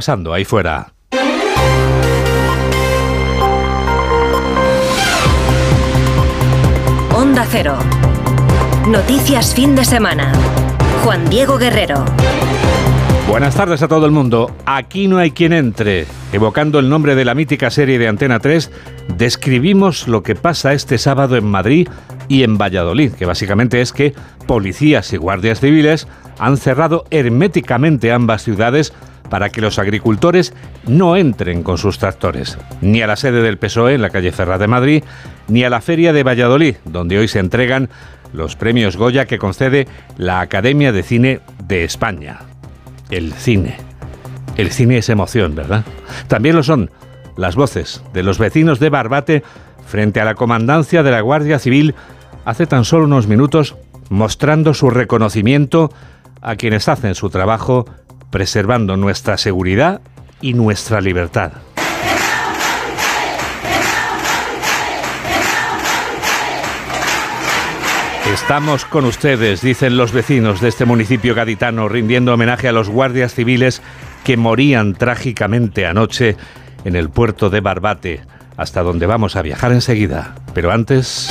pasando ahí fuera. Onda Cero. Noticias fin de semana. Juan Diego Guerrero. Buenas tardes a todo el mundo. Aquí no hay quien entre. Evocando el nombre de la mítica serie de Antena 3, describimos lo que pasa este sábado en Madrid y en Valladolid, que básicamente es que policías y guardias civiles han cerrado herméticamente ambas ciudades para que los agricultores no entren con sus tractores, ni a la sede del PSOE en la calle Ferra de Madrid, ni a la Feria de Valladolid, donde hoy se entregan los premios Goya que concede la Academia de Cine de España. El cine. El cine es emoción, ¿verdad? También lo son las voces de los vecinos de Barbate frente a la comandancia de la Guardia Civil hace tan solo unos minutos mostrando su reconocimiento a quienes hacen su trabajo preservando nuestra seguridad y nuestra libertad. Estamos con ustedes, dicen los vecinos de este municipio gaditano, rindiendo homenaje a los guardias civiles que morían trágicamente anoche en el puerto de Barbate, hasta donde vamos a viajar enseguida. Pero antes...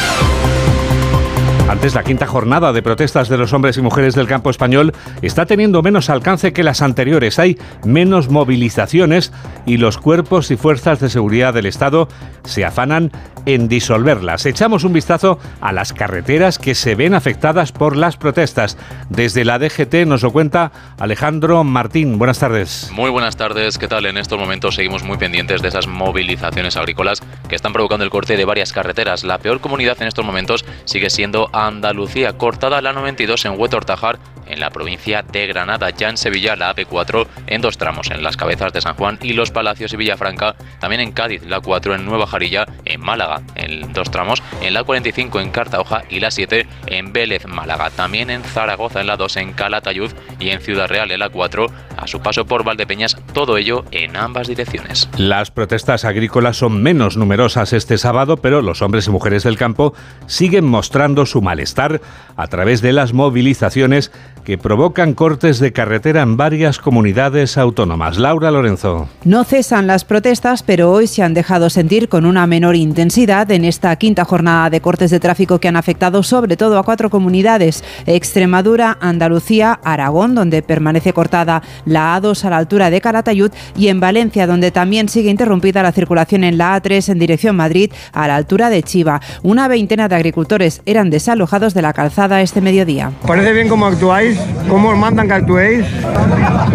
Antes, la quinta jornada de protestas de los hombres y mujeres del campo español está teniendo menos alcance que las anteriores. Hay menos movilizaciones y los cuerpos y fuerzas de seguridad del Estado se afanan en disolverlas. Echamos un vistazo a las carreteras que se ven afectadas por las protestas. Desde la DGT nos lo cuenta Alejandro Martín. Buenas tardes. Muy buenas tardes. ¿Qué tal? En estos momentos seguimos muy pendientes de esas movilizaciones agrícolas que están provocando el corte de varias carreteras. La peor comunidad en estos momentos sigue siendo Andalucía, cortada la 92 en Huetortajar, en la provincia de Granada, ya en Sevilla la AP4 en dos tramos, en las cabezas de San Juan y Los Palacios y Villafranca, también en Cádiz la 4 en Nueva Jarilla, en Málaga en dos tramos, en la 45 en Cartaoja y la 7 en Vélez, Málaga, también en Zaragoza en la 2 en Calatayud y en Ciudad Real en la 4 a su paso por Valdepeñas, todo ello en ambas direcciones. Las protestas agrícolas son menos numerosas este sábado, pero los hombres y mujeres del campo siguen mostrando su malestar a través de las movilizaciones que provocan cortes de carretera en varias comunidades autónomas. Laura Lorenzo. No cesan las protestas, pero hoy se han dejado sentir con una menor intensidad en esta quinta jornada de cortes de tráfico que han afectado sobre todo a cuatro comunidades, Extremadura, Andalucía, Aragón, donde permanece cortada la A2 a la altura de Calatayud, y en Valencia, donde también sigue interrumpida la circulación en la A3 en dirección Madrid a la altura de Chiva. Una veintena de agricultores eran desalojados de la calzada este mediodía. Parece bien cómo actuáis, cómo mandan que actuéis.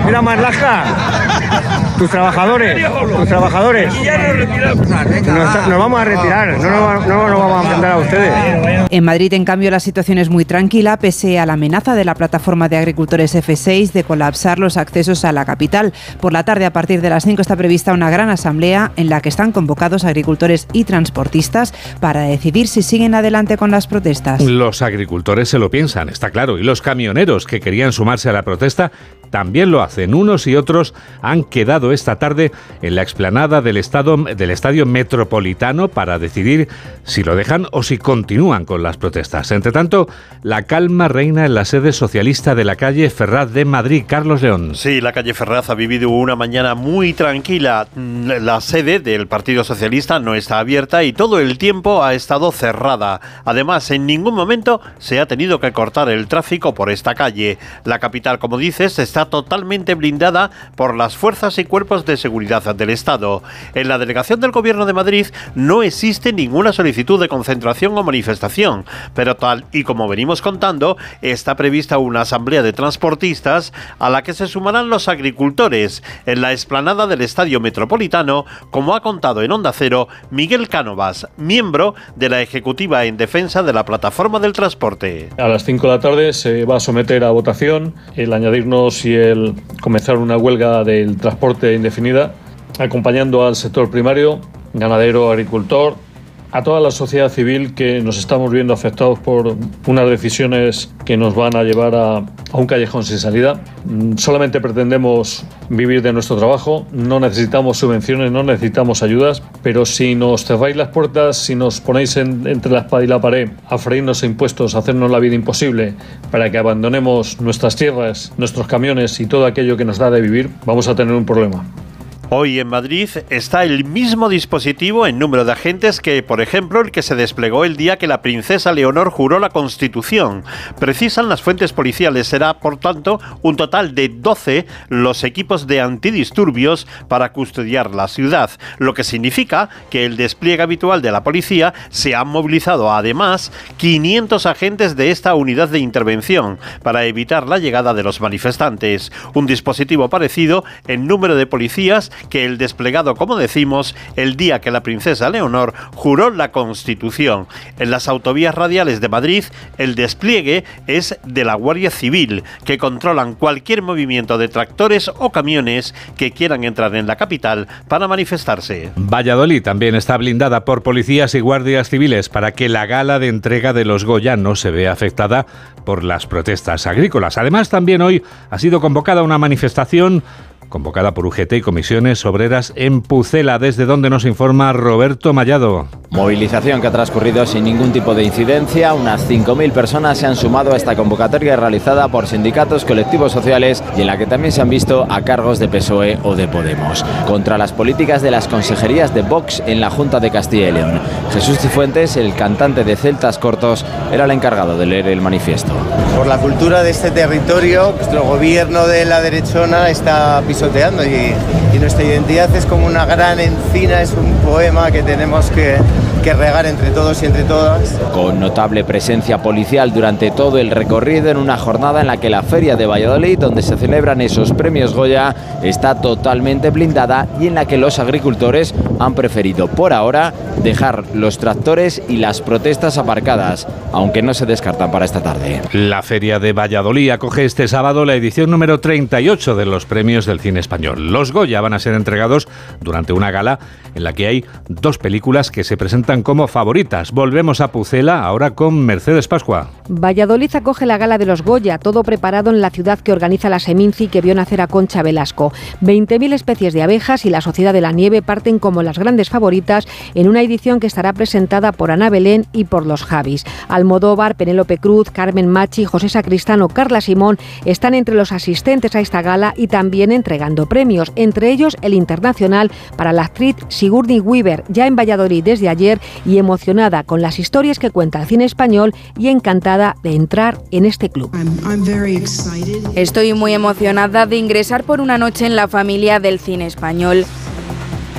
Mira, Marlaska, tus trabajadores, tus trabajadores. Nos, nos vamos a retirar, no nos, no nos vamos a enfrentar a ustedes. En Madrid, en cambio, la situación es muy tranquila, pese a la amenaza de la plataforma de agricultores F6 de colapsar los accesos a la capital. Por la tarde, a partir de las 5, está prevista una gran asamblea en la que están convocados agricultores y transportistas para decidir si siguen adelante con las protestas. Los agricultores se lo piensan, está claro, y los camioneros que querían sumarse a la protesta también lo hacen. Unos y otros han quedado esta tarde en la explanada del, estado, del Estadio Metropolitano para decidir si lo dejan o si continúan con las protestas. Entre tanto, la calma reina en la sede socialista de la calle Ferraz de Madrid. Carlos León. Sí, la calle Ferraz ha vivido una mañana muy tranquila. La sede del Partido Socialista no está abierta y todo el tiempo ha estado cerrada. Además, en ningún momento se ha tenido que cortar el tráfico por esta calle. La capital, como dices, está totalmente blindada por las fuerzas y cuerpos de seguridad del Estado. En la delegación del Gobierno de Madrid no existe ninguna solicitud de concentración o manifestación, pero tal y como venimos contando, está prevista una asamblea de transportistas a la que se sumarán los agricultores en la explanada del Estadio Metropolitano, como ha contado en Onda Cero Miguel Cánovas, miembro de la Ejecutiva en defensa de la plataforma del transporte. A las 5 de la tarde se va a someter a votación el añadirnos el comenzar una huelga del transporte indefinida, acompañando al sector primario, ganadero, agricultor, a toda la sociedad civil que nos estamos viendo afectados por unas decisiones que nos van a llevar a, un callejón sin salida. Mm, solamente pretendemos vivir de nuestro trabajo, no necesitamos subvenciones, no necesitamos ayudas, pero si nos cerráis las puertas, si nos ponéis entre la espada y la pared a freírnos impuestos, a hacernos la vida imposible para que abandonemos nuestras tierras, nuestros camiones y todo aquello que nos da de vivir, vamos a tener un problema. Hoy en Madrid está el mismo dispositivo en número de agentes que, por ejemplo, el que se desplegó el día que la princesa Leonor juró la Constitución. Precisan las fuentes policiales. Será, por tanto, un total de 12 los equipos de antidisturbios para custodiar la ciudad, lo que significa que el despliegue habitual de la policía se ha movilizado además 500 agentes de esta unidad de intervención para evitar la llegada de los manifestantes. Un dispositivo parecido en número de policías que el desplegado, como decimos, el día que la princesa Leonor juró la Constitución. En las autovías radiales de Madrid, el despliegue es de la Guardia Civil, que controlan cualquier movimiento de tractores o camiones que quieran entrar en la capital para manifestarse. Valladolid también está blindada por policías y guardias civiles para que la gala de entrega de los Goya no se vea afectada por las protestas agrícolas. Además, también hoy ha sido convocada una manifestación convocada por UGT y comisiones obreras en Pucela, desde donde nos informa Roberto Mallado. Movilización que ha transcurrido sin ningún tipo de incidencia. Unas 5.000 personas se han sumado a esta convocatoria realizada por sindicatos, colectivos sociales y en la que también se han visto a cargos de PSOE o de Podemos. Contra las políticas de las consejerías de Vox en la Junta de Castilla y León. Jesús Cifuentes, el cantante de Celtas Cortos, era el encargado de leer el manifiesto. Por la cultura de este territorio, nuestro gobierno de la derechona está y, nuestra identidad es como una gran encina, es un poema que tenemos que, que regar entre todos y entre todas. Con notable presencia policial durante todo el recorrido en una jornada en la que la Feria de Valladolid, donde se celebran esos premios Goya, está totalmente blindada y en la que los agricultores han preferido por ahora dejar los tractores y las protestas aparcadas, aunque no se descartan para esta tarde. La Feria de Valladolid acoge este sábado la edición número 38 de los premios del cine español. Los Goya van a ser entregados durante una gala en la que hay dos películas que se presentan como favoritas. Volvemos a Pucela ahora con Mercedes Pascua. Valladolid acoge la gala de los Goya, todo preparado en la ciudad que organiza la Seminci que vio nacer a Concha Velasco. 20.000 especies de abejas y la Sociedad de la Nieve parten como las grandes favoritas en una edición que estará presentada por Ana Belén y por los Javis. Almodóvar, Penélope Cruz, Carmen Machi, José Sacristano, Carla Simón están entre los asistentes a esta gala y también entregando premios, entre ellos el internacional para la actriz Sigourney Weaver, ya en Valladolid desde ayer y emocionada con las historias que cuenta el cine español y encantada de entrar en este club. Estoy muy emocionada de ingresar por una noche en la familia del cine español.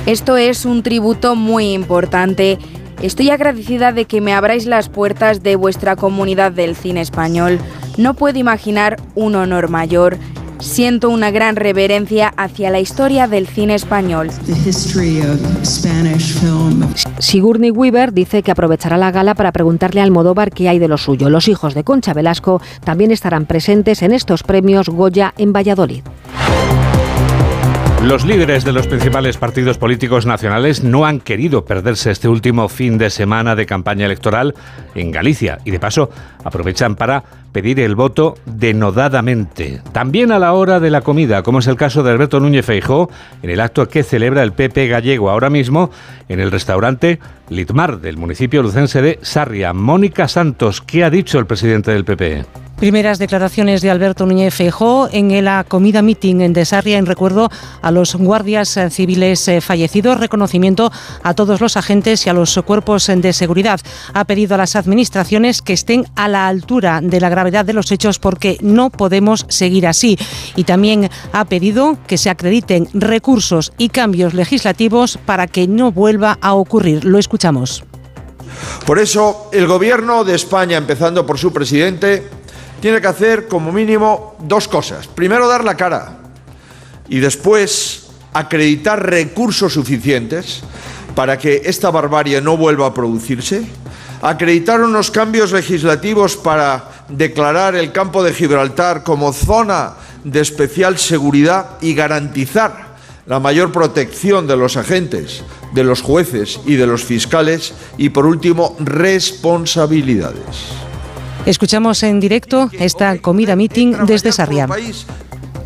Esto es un tributo muy importante. Estoy agradecida de que me abráis las puertas de vuestra comunidad del cine español. No puedo imaginar un honor mayor. Siento una gran reverencia hacia la historia del cine español. Sigourney Weaver dice que aprovechará la gala para preguntarle al Almodóvar qué hay de lo suyo. Los hijos de Concha Velasco también estarán presentes en estos premios Goya en Valladolid. Los líderes de los principales partidos políticos nacionales no han querido perderse este último fin de semana de campaña electoral en Galicia y de paso aprovechan para pedir el voto denodadamente. También a la hora de la comida, como es el caso de Alberto Núñez Feijó en el acto que celebra el PP gallego ahora mismo en el restaurante Litmar del municipio lucense de Sarria. Mónica Santos, ¿qué ha dicho el presidente del PP? Primeras declaraciones de Alberto Núñez Feijó en la comida meeting en Desarria en recuerdo a los guardias eh, civiles eh, fallecidos, reconocimiento a todos los agentes y a los cuerpos de seguridad. Ha pedido a las administraciones que estén a la altura de la gravedad de los hechos porque no podemos seguir así. Y también ha pedido que se acrediten recursos y cambios legislativos para que no vuelva a ocurrir. Lo escuchamos. Por eso, el Gobierno de España, empezando por su presidente, tiene que hacer como mínimo dos cosas. Primero, dar la cara y después acreditar recursos suficientes para que esta barbarie no vuelva a producirse, acreditar unos cambios legislativos para declarar el campo de Gibraltar como zona de especial seguridad y garantizar la mayor protección de los agentes, de los jueces y de los fiscales y, por último, responsabilidades. Escuchamos en directo esta comida meeting desde Sarriá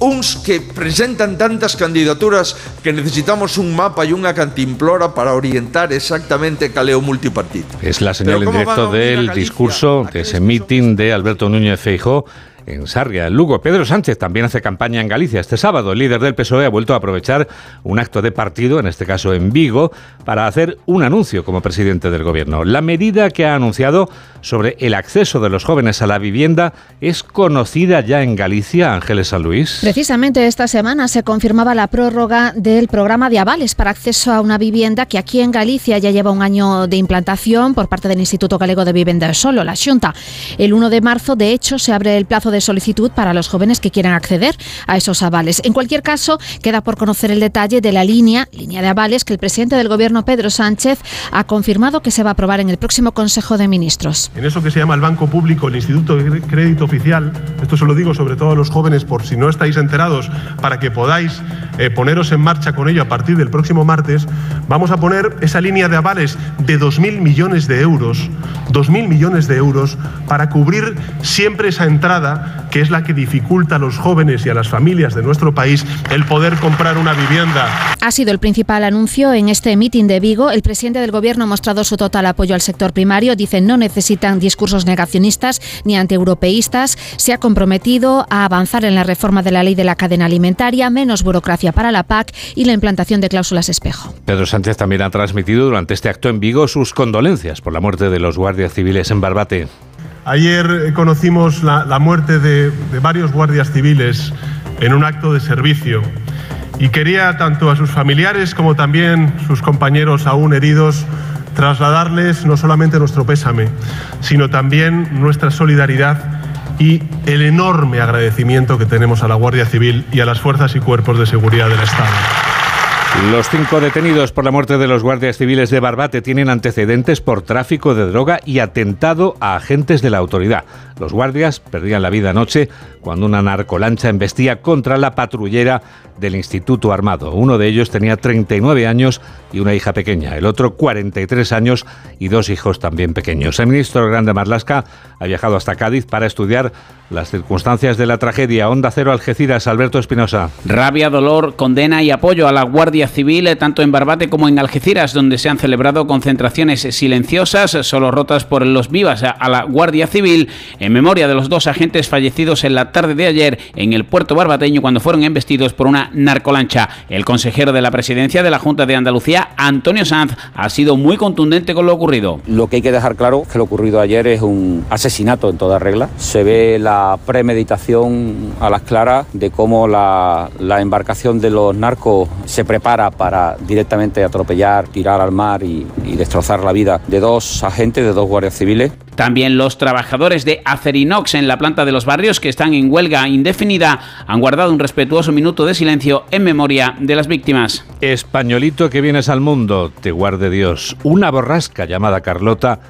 uns que presentan tantas candidaturas que necesitamos un mapa y una cantimplora para orientar exactamente caleo multipartido. Es la señal en directo del discurso de ese meeting de Alberto Núñez Feijó en Sarria, en Lugo. Pedro Sánchez también hace campaña en Galicia. Este sábado, el líder del PSOE ha vuelto a aprovechar un acto de partido, en este caso en Vigo, para hacer un anuncio como presidente del gobierno. La medida que ha anunciado sobre el acceso de los jóvenes a la vivienda es conocida ya en Galicia, Ángeles San Luis. Precisamente esta semana se confirmaba la prórroga del programa de avales para acceso a una vivienda que aquí en Galicia ya lleva un año de implantación por parte del Instituto Galego de Vivienda Solo, la Xunta. El 1 de marzo, de hecho, se abre el plazo de solicitud para los jóvenes que quieran acceder a esos avales. En cualquier caso, queda por conocer el detalle de la línea, línea de avales que el presidente del Gobierno, Pedro Sánchez, ha confirmado que se va a aprobar en el próximo Consejo de Ministros. En eso que se llama el Banco Público, el Instituto de Crédito Oficial, esto se lo digo sobre todo a los jóvenes por si no estáis enterados, para que podáis eh, poneros en marcha con ello a partir del próximo martes, vamos a poner esa línea de avales de 2.000 millones de euros, 2.000 millones de euros, para cubrir siempre esa entrada que es la que dificulta a los jóvenes y a las familias de nuestro país el poder comprar una vivienda. Ha sido el principal anuncio en este mitin de Vigo. El presidente del Gobierno ha mostrado su total apoyo al sector primario. Dice no necesitan discursos negacionistas ni antieuropeístas. Se ha comprometido a avanzar en la reforma de la ley de la cadena alimentaria, menos burocracia para la PAC y la implantación de cláusulas espejo. Pedro Sánchez también ha transmitido durante este acto en Vigo sus condolencias por la muerte de los guardias civiles en Barbate. Ayer conocimos la, muerte de, varios guardias civiles en un acto de servicio y quería tanto a sus familiares como también sus compañeros aún heridos trasladarles no solamente nuestro pésame, sino también nuestra solidaridad y el enorme agradecimiento que tenemos a la Guardia Civil y a las fuerzas y cuerpos de seguridad del Estado. Los cinco detenidos por la muerte de los guardias civiles de Barbate tienen antecedentes por tráfico de droga y atentado a agentes de la autoridad. Los guardias perdían la vida anoche cuando una narcolancha embestía contra la patrullera del Instituto Armado. Uno de ellos tenía 39 años y una hija pequeña, el otro 43 años y dos hijos también pequeños. El ministro Grande Marlasca ha viajado hasta Cádiz para estudiar las circunstancias de la tragedia. Onda Cero Algeciras, Alberto Espinosa. Rabia, dolor, condena y apoyo a la Guardia Civil, eh, tanto en Barbate como en Algeciras, donde se han celebrado concentraciones silenciosas, solo rotas por los vivas a la Guardia Civil, en memoria de los dos agentes fallecidos en la tarde de ayer en el puerto barbateño cuando fueron embestidos por una narcolancha. El consejero de la presidencia de la Junta de Andalucía, Antonio Sanz, ha sido muy contundente con lo ocurrido. Lo que hay que dejar claro es que lo ocurrido ayer es un asesinato en toda regla. Se ve la premeditación a las claras de cómo la, embarcación de los narcos se prepara para directamente atropellar, tirar al mar y, y destrozar la vida de dos agentes, de dos guardias civiles. También los trabajadores de Acerinox en la planta de los barrios que están en huelga indefinida han guardado un respetuoso minuto de silencio en memoria de las víctimas. Españolito que vienes al mundo, te guarde Dios. Una borrasca llamada Carlota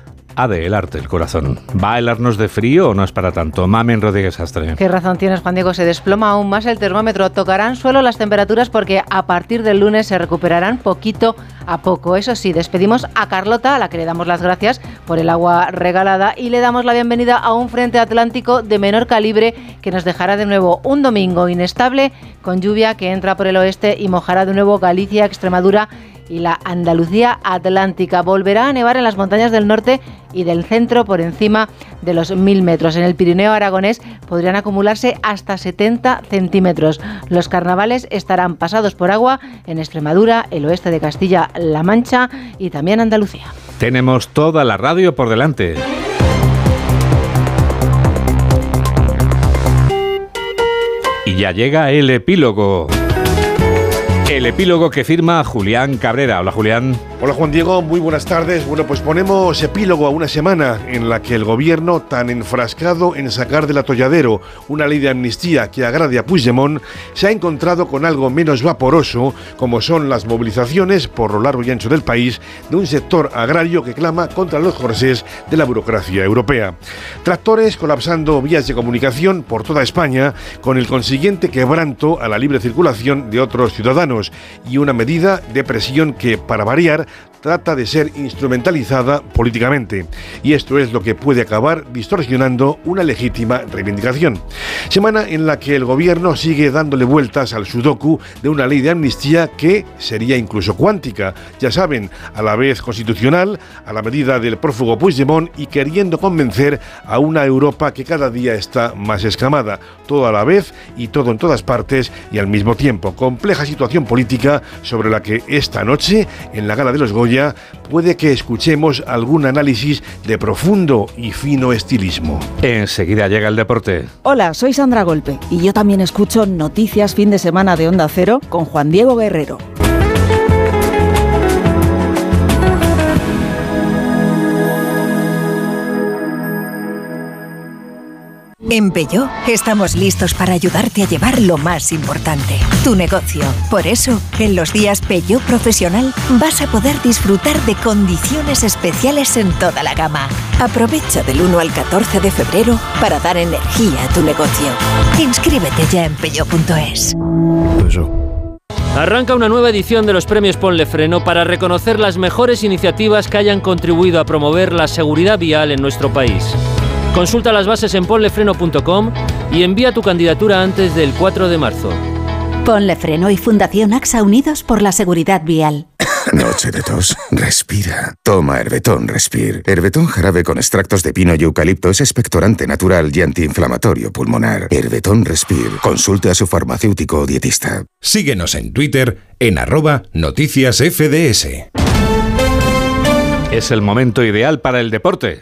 de helarte el corazón. ¿Va a helarnos de frío o no es para tanto? Mamen Rodríguez Astre. Qué razón tienes, Juan Diego. Se desploma aún más el termómetro. Tocarán suelo las temperaturas porque a partir del lunes se recuperarán poquito a poco. Eso sí, despedimos a Carlota, a la que le damos las gracias por el agua regalada y le damos la bienvenida a un frente atlántico de menor calibre que nos dejará de nuevo un domingo inestable con lluvia que entra por el oeste y mojará de nuevo Galicia, Extremadura y la Andalucía Atlántica. Volverá a nevar en las montañas del norte y del centro por encima de los 1.000 metros. En el Pirineo aragonés podrían acumularse hasta 70 centímetros. Los carnavales estarán pasados por agua en Extremadura, el oeste de Castilla-La Mancha y también Andalucía. Tenemos toda la radio por delante. Y ya llega el epílogo. El epílogo que firma Julián Cabrera. Hola Julián. Hola Juan Diego, muy buenas tardes. Bueno, pues ponemos epílogo a una semana en la que el gobierno, tan enfrascado en sacar del atolladero una ley de amnistía que agrade a Puigdemont, se ha encontrado con algo menos vaporoso, como son las movilizaciones por lo largo y ancho del país de un sector agrario que clama contra los corsés de la burocracia europea. Tractores colapsando vías de comunicación por toda España, con el consiguiente quebranto a la libre circulación de otros ciudadanos y una medida de presión que, para variar, trata de ser instrumentalizada políticamente. Y esto es lo que puede acabar distorsionando una legítima reivindicación. Semana en la que el gobierno sigue dándole vueltas al sudoku de una ley de amnistía que sería incluso cuántica, ya saben, a la vez constitucional, a la medida del prófugo Puigdemont y queriendo convencer a una Europa que cada día está más escamada, todo a la vez y todo en todas partes y al mismo tiempo. Compleja situación política sobre la que esta noche, en la gala de los Goya, puede que escuchemos algún análisis de profundo y fino estilismo. Enseguida llega el deporte. Hola, soy Sandra Golpe y yo también escucho Noticias Fin de Semana de Onda Cero con Juan Diego Guerrero. En Peugeot estamos listos para ayudarte a llevar lo más importante, tu negocio. Por eso, en los días Peugeot Profesional vas a poder disfrutar de condiciones especiales en toda la gama. Aprovecha del 1 al 14 de febrero para dar energía a tu negocio. Inscríbete ya en peugeot.es. Arranca una nueva edición de los premios Ponle Freno para reconocer las mejores iniciativas que hayan contribuido a promover la seguridad vial en nuestro país. Consulta las bases en ponlefreno.com y envía tu candidatura antes del 4 de marzo. Ponle Freno y Fundación AXA Unidos por la Seguridad Vial. Noche de tos. Respira. Toma Herbetón Respir. Herbetón jarabe con extractos de pino y eucalipto es expectorante natural y antiinflamatorio pulmonar. Herbetón Respir. Consulte a su farmacéutico o dietista. Síguenos en Twitter en arroba noticias FDS. Es el momento ideal para el deporte.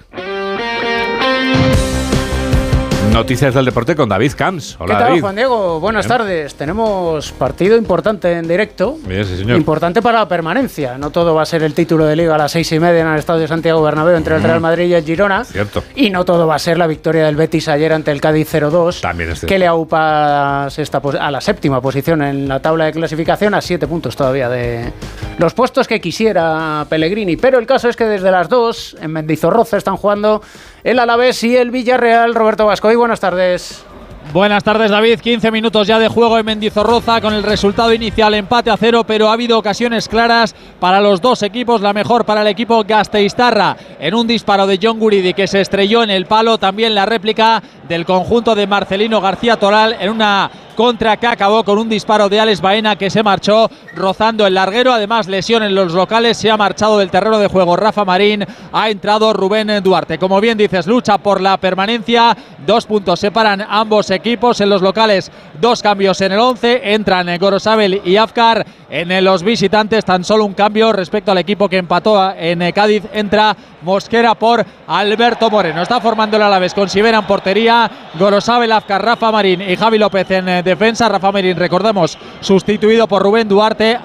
Noticias del deporte con David Camps. Hola, ¿Qué tal, David. Juan Diego? Buenas Bien. tardes. Tenemos partido importante en directo. Bien, sí, señor. Importante para la permanencia. No todo va a ser el título de liga a las seis y media en el Estadio Santiago Bernabéu entre el Mm. Real Madrid y el Girona. Cierto. Y no todo va a ser la victoria del Betis ayer ante el Cádiz 0-2. También es cierto. Que le aupa a la séptima posición en la tabla de clasificación a siete puntos todavía de los puestos que quisiera Pellegrini. Pero el caso es que desde las dos en Mendizorroza están jugando el Alavés y el Villarreal. Roberto Vasco. Buenas tardes. Buenas tardes David, 15 minutos ya de juego en Mendizorroza con el resultado inicial empate a cero, pero ha habido ocasiones claras para los dos equipos, la mejor para el equipo Gasteiztarra en un disparo de John Guridi que se estrelló en el palo, también la réplica del conjunto de Marcelino García Toral en una contra que acabó con un disparo de Alex Baena que se marchó rozando el larguero, además lesión en los locales, se ha marchado del terreno de juego Rafa Marín, ha entrado Rubén Duarte. Como bien dices, lucha por la permanencia, dos puntos separan ambos equipos. En los locales, dos cambios en el 11, entran Gorosabel y Afkar, en los visitantes tan solo un cambio respecto al equipo que empató en Cádiz, entra Mosquera por Alberto Moreno. Está formando el Alavés con Sivera en portería, Gorosabel, Afkar, Rafa Marín y Javi López en eh, defensa. Rafa Marín, recordemos, sustituido por Rubén Duarte.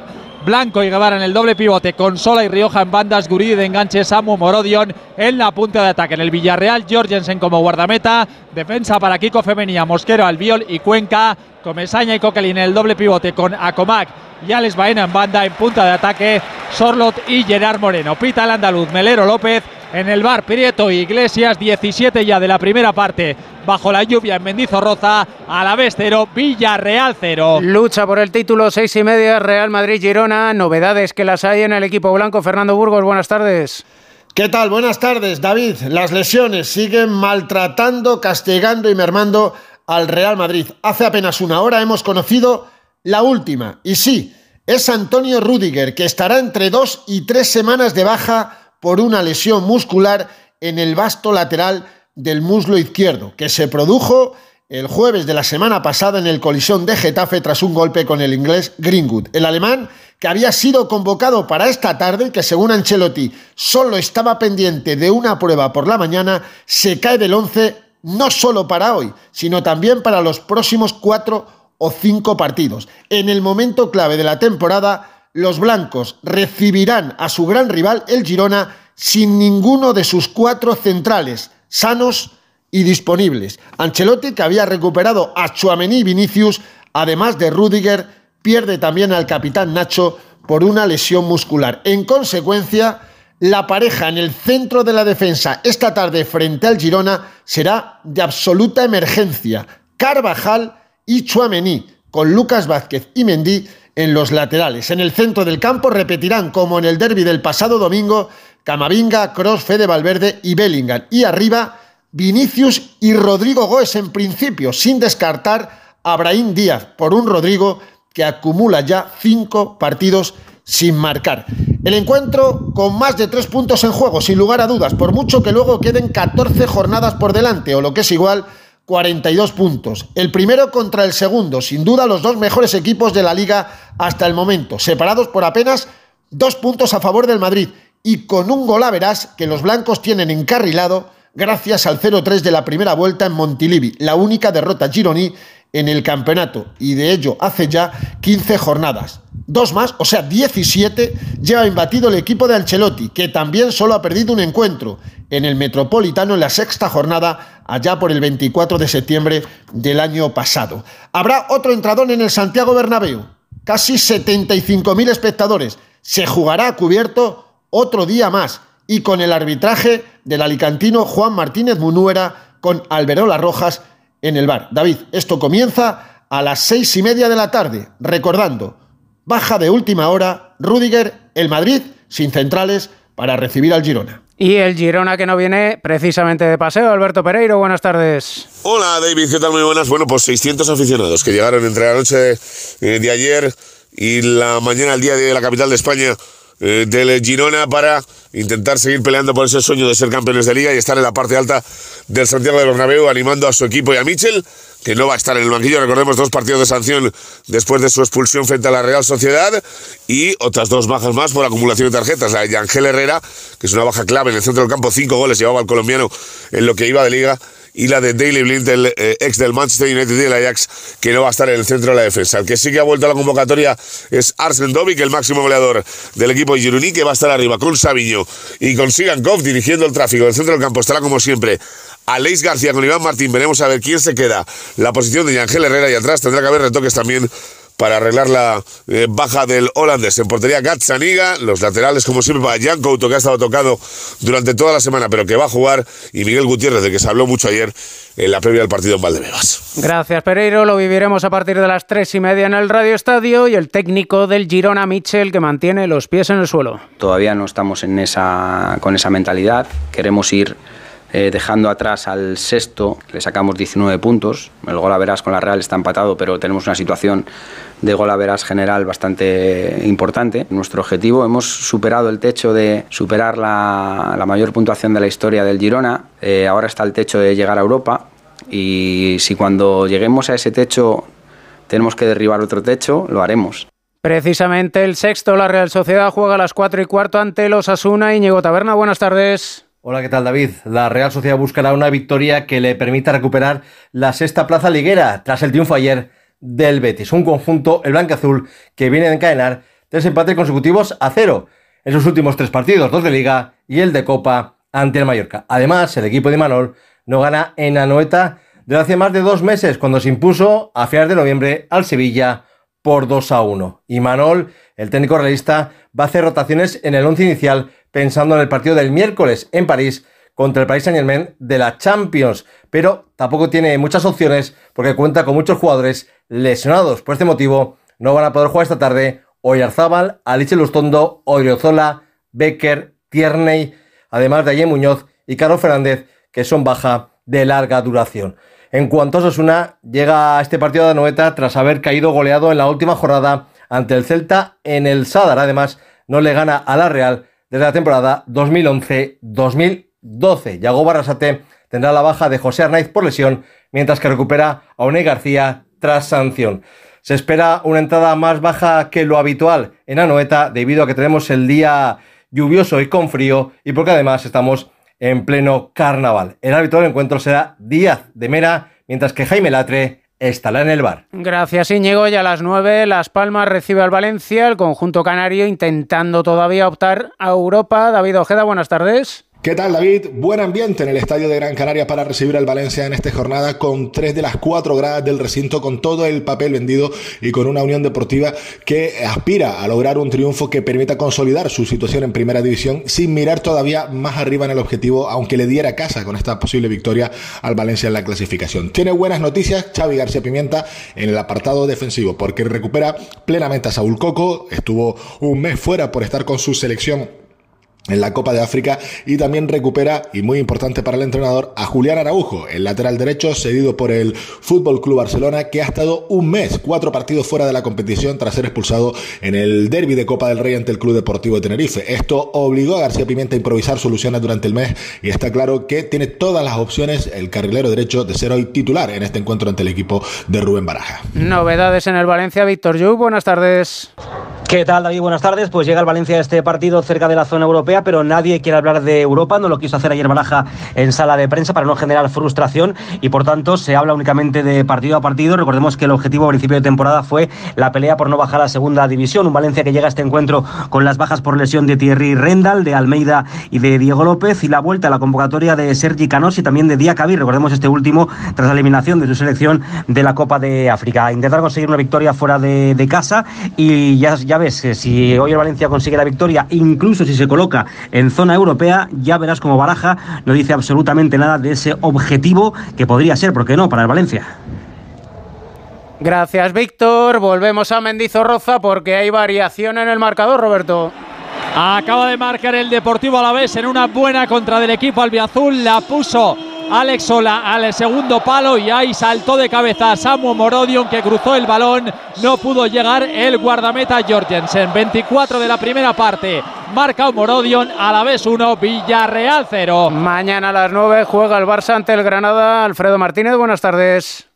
Blanco y Guevara en el doble pivote, con Sola y Rioja en bandas, Guridi de enganche, Samu Morodion en la punta de ataque. En el Villarreal, Jorgensen como guardameta, defensa para Kiko Femenía, Mosquero, Albiol y Cuenca, Comesaña y Coquelin en el doble pivote con Acomac y Alex Baena en banda, en punta de ataque, Sorlot y Gerard Moreno. Pita el andaluz, Melero López en el bar Prieto y Iglesias, 17 ya de la primera parte, bajo la lluvia en Mendizorroza, a la vez cero, Villarreal cero. Lucha por el título, seis y media, Real Madrid-Girona. Novedades que las hay en el equipo blanco. Fernando Burgos, buenas tardes. ¿Qué tal? Buenas tardes, David. Las lesiones siguen maltratando, castigando y mermando al Real Madrid. Hace apenas una hora hemos conocido la última. Y sí, es Antonio Rudiger, que estará entre dos y tres semanas de baja por una lesión muscular en el vasto lateral del muslo izquierdo, que se produjo el jueves de la semana pasada en el colisión de Getafe tras un golpe con el inglés Greenwood. El alemán, que había sido convocado para esta tarde y que según Ancelotti solo estaba pendiente de una prueba por la mañana, se cae del 11 no solo para hoy, sino también para los próximos cuatro o cinco partidos. En el momento clave de la temporada, los blancos recibirán a su gran rival, el Girona, sin ninguno de sus cuatro centrales, sanos y disponibles. Ancelotti, que había recuperado a Chuamení y Vinicius, además de Rudiger, pierde también al capitán Nacho por una lesión muscular. En consecuencia, la pareja en el centro de la defensa esta tarde frente al Girona será de absoluta emergencia. Carvajal y Chuamení, con Lucas Vázquez y Mendy en los laterales. En el centro del campo repetirán, como en el derby del pasado domingo, Camavinga, Cross, Fede Valverde y Bellingham. Y arriba, Vinicius y Rodrigo Goes en principio, sin descartar a Brahim Díaz por un Rodrigo que acumula ya cinco partidos sin marcar. El encuentro con más de tres puntos en juego, sin lugar a dudas, por mucho que luego queden 14 jornadas por delante, o lo que es igual, 42 puntos. El primero contra el segundo, sin duda los dos mejores equipos de la liga hasta el momento, separados por apenas dos puntos a favor del Madrid y con un gol a verás que los blancos tienen encarrilado gracias al 0-3 de la primera vuelta en Montilivi, la única derrota gironí en el campeonato y de ello hace ya 15 jornadas. Dos más, o sea, 17, lleva imbatido el equipo de Ancelotti, que también solo ha perdido un encuentro en el Metropolitano en la sexta jornada, allá por el 24 de septiembre del año pasado. Habrá otro entradón en el Santiago Bernabéu, casi 75.000 espectadores. Se jugará a cubierto otro día más y con el arbitraje del alicantino Juan Martínez Munuera con Alberola Rojas en el bar. David, esto comienza a las seis y media de la tarde. Recordando, baja de última hora, Rudiger, el Madrid, sin centrales, para recibir al Girona. Y el Girona que no viene precisamente de paseo, Alberto Pereiro, buenas tardes. Hola David, ¿qué tal? Muy buenas. Bueno, pues 600 aficionados que llegaron entre la noche eh, de ayer y la mañana al día de la capital de España eh, del Girona para intentar seguir peleando por ese sueño de ser campeones de liga y estar en la parte alta del Santiago de Bernabéu animando a su equipo y a Michel que no va a estar en el banquillo. Recordemos dos partidos de sanción después de su expulsión frente a la Real Sociedad y otras dos bajas más por acumulación de tarjetas. La de Ángel Herrera, que es una baja clave en el centro del campo, cinco goles llevaba el colombiano en lo que iba de liga y la de Daily Blind, el eh, ex del Manchester United y del Ajax, que no va a estar en el centro de la defensa. El que sí que ha vuelto a la convocatoria es Arsen Dovic, el máximo goleador del equipo Gironí, que va a estar arriba con Sabiño y con Sigankov dirigiendo el tráfico del centro del campo. Estará como siempre Aleix García con Iván Martín. Veremos a ver quién se queda. La posición de Ángel Herrera y atrás tendrá que haber retoques también para arreglar la eh, baja del holandés. En portería Gazzaniga, los laterales como siempre para Jan Couto que ha estado tocado durante toda la semana pero que va a jugar y Miguel Gutiérrez de que se habló mucho ayer en la previa del partido en Valdebebas. Gracias Pereiro, lo viviremos a partir de las tres y media en el Radio Estadio y el técnico del Girona Mitchell que mantiene los pies en el suelo. Todavía no estamos en esa, con esa mentalidad, queremos ir eh, dejando atrás al sexto, le sacamos 19 puntos. El gol a verás con la Real está empatado, pero tenemos una situación de gol a verás general bastante importante. Nuestro objetivo, hemos superado el techo de superar la, mayor puntuación de la historia del Girona. Eh, ahora está el techo de llegar a Europa. Y si cuando lleguemos a ese techo tenemos que derribar otro techo, lo haremos. Precisamente el sexto, la Real Sociedad juega a las 4 y cuarto ante los Asuna. Íñigo Taberna, buenas tardes. Hola, ¿qué tal David? La Real Sociedad buscará una victoria que le permita recuperar la sexta plaza liguera tras el triunfo ayer del Betis. Un conjunto, el blanco azul, que viene a encadenar tres empates consecutivos a cero en sus últimos tres partidos, dos de liga y el de copa ante el Mallorca. Además, el equipo de Manol no gana en Anoeta desde hace más de dos meses, cuando se impuso a finales de noviembre al Sevilla por 2 a 1. Y Manol, el técnico realista, va a hacer rotaciones en el once inicial pensando en el partido del miércoles en París contra el Paris Saint Germain de la Champions, pero tampoco tiene muchas opciones porque cuenta con muchos jugadores lesionados. Por este motivo, no van a poder jugar esta tarde Oyarzábal, Alice Lustondo, Oriozola, Becker, Tierney, además de Ayer Muñoz y Carlos Fernández, que son baja de larga duración. En cuanto a Sosuna, llega a este partido de Noeta tras haber caído goleado en la última jornada ante el Celta en el Sadar. Además, no le gana a la Real desde la temporada 2011-2012. Yago Barrasate tendrá la baja de José Arnaiz por lesión, mientras que recupera a One García tras sanción. Se espera una entrada más baja que lo habitual en Anoeta debido a que tenemos el día lluvioso y con frío y porque además estamos en pleno carnaval. El árbitro del encuentro será Díaz de Mera, mientras que Jaime Latre estará en el bar. Gracias Íñigo y a las 9 Las Palmas recibe al Valencia, el conjunto canario intentando todavía optar a Europa. David Ojeda, buenas tardes. ¿Qué tal David? Buen ambiente en el estadio de Gran Canaria para recibir al Valencia en esta jornada con tres de las cuatro gradas del recinto, con todo el papel vendido y con una unión deportiva que aspira a lograr un triunfo que permita consolidar su situación en primera división sin mirar todavía más arriba en el objetivo, aunque le diera casa con esta posible victoria al Valencia en la clasificación. Tiene buenas noticias Xavi García Pimienta en el apartado defensivo porque recupera plenamente a Saúl Coco, estuvo un mes fuera por estar con su selección en la Copa de África y también recupera, y muy importante para el entrenador, a Julián Araujo, el lateral derecho cedido por el Fútbol Club Barcelona, que ha estado un mes, cuatro partidos fuera de la competición tras ser expulsado en el derby de Copa del Rey ante el Club Deportivo de Tenerife. Esto obligó a García Pimienta a improvisar soluciones durante el mes y está claro que tiene todas las opciones el carrilero derecho de ser hoy titular en este encuentro ante el equipo de Rubén Baraja. Novedades en el Valencia, Víctor Yu, buenas tardes. ¿Qué tal, David? Buenas tardes. Pues llega el Valencia a este partido cerca de la zona europea, pero nadie quiere hablar de Europa. No lo quiso hacer ayer Baraja en sala de prensa para no generar frustración y, por tanto, se habla únicamente de partido a partido. Recordemos que el objetivo a principio de temporada fue la pelea por no bajar a segunda división. Un Valencia que llega a este encuentro con las bajas por lesión de Thierry Rendal, de Almeida y de Diego López y la vuelta a la convocatoria de Sergi Canós y también de Diacabí. Recordemos este último tras la eliminación de su selección de la Copa de África. Intentar conseguir una victoria fuera de, de casa y ya, ya que si hoy el Valencia consigue la victoria, incluso si se coloca en zona europea, ya verás como Baraja no dice absolutamente nada de ese objetivo que podría ser, ¿por qué no?, para el Valencia. Gracias, Víctor. Volvemos a Mendizorroza porque hay variación en el marcador, Roberto. Acaba de marcar el Deportivo Alavés en una buena contra del equipo albiazul. La puso Alex Sola al segundo palo y ahí saltó de cabeza Samu Morodion que cruzó el balón. No pudo llegar el guardameta Jorgensen. 24 de la primera parte. Marca Morodion a la vez 1, Villarreal 0. Mañana a las 9 juega el Barça ante el Granada. Alfredo Martínez, buenas tardes.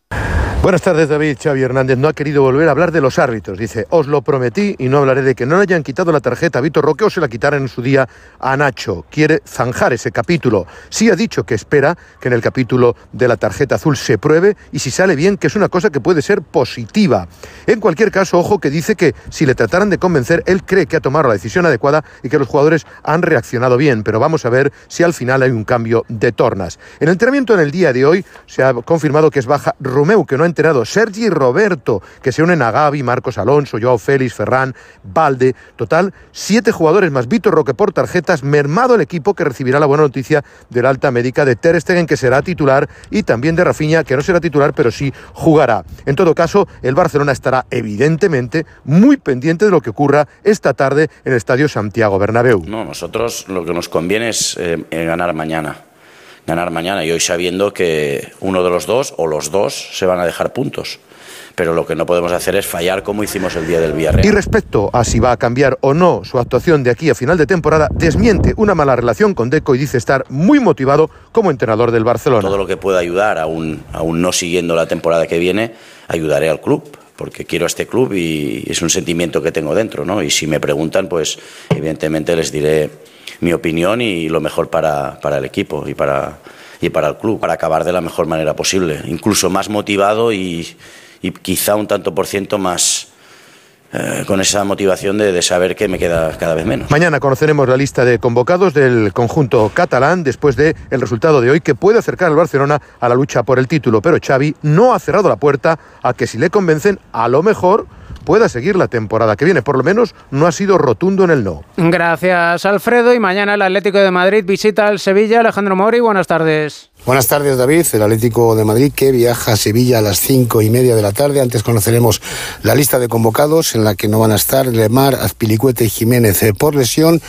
Buenas tardes, David. Xavi Hernández no ha querido volver a hablar de los árbitros. Dice, os lo prometí y no hablaré de que no le hayan quitado la tarjeta a Vitor Roque o se la quitaran en su día a Nacho. Quiere zanjar ese capítulo. Sí ha dicho que espera que en el capítulo de la tarjeta azul se pruebe y si sale bien, que es una cosa que puede ser positiva. En cualquier caso, ojo que dice que si le trataran de convencer, él cree que ha tomado la decisión adecuada y que los jugadores han reaccionado bien. Pero vamos a ver si al final hay un cambio de tornas. En el entrenamiento en el día de hoy se ha confirmado que es baja Romeu, que no ha Sergi Roberto, que se unen a Gaby, Marcos Alonso, Joao Félix, Ferran, Valde. Total, siete jugadores más Vitor Roque por tarjetas, mermado el equipo que recibirá la buena noticia de la alta médica de Ter Stegen, que será titular, y también de Rafinha, que no será titular, pero sí jugará. En todo caso, el Barcelona estará evidentemente muy pendiente de lo que ocurra esta tarde en el Estadio Santiago Bernabéu. No, nosotros lo que nos conviene es eh, ganar mañana ganar mañana y hoy sabiendo que uno de los dos o los dos se van a dejar puntos. Pero lo que no podemos hacer es fallar como hicimos el día del Villarreal. Y respecto a si va a cambiar o no su actuación de aquí a final de temporada, desmiente una mala relación con Deco y dice estar muy motivado como entrenador del Barcelona. Todo lo que pueda ayudar, aún, aún no siguiendo la temporada que viene, ayudaré al club porque quiero a este club y es un sentimiento que tengo dentro, ¿no? Y si me preguntan, pues evidentemente les diré mi opinión y lo mejor para, para el equipo y para, y para el club, para acabar de la mejor manera posible, incluso más motivado y, y quizá un tanto por ciento más, eh, con esa motivación de, de, saber que me queda cada vez menos. Mañana conoceremos la lista de convocados del conjunto catalán después del el resultado de hoy que puede acercar al Barcelona a la lucha por el título, pero Xavi no ha cerrado la puerta a que si le convencen a lo mejor pueda seguir la temporada que viene. Por lo menos no ha sido rotundo en el no. Gracias, Alfredo. Y mañana el Atlético de Madrid visita al Sevilla. Alejandro Mori, buenas tardes. Buenas tardes, David. El Atlético de Madrid que viaja a Sevilla a las cinco y media de la tarde. Antes conoceremos la lista de convocados en la que no van a estar Lemar, Azpilicueta y Jiménez eh, por lesión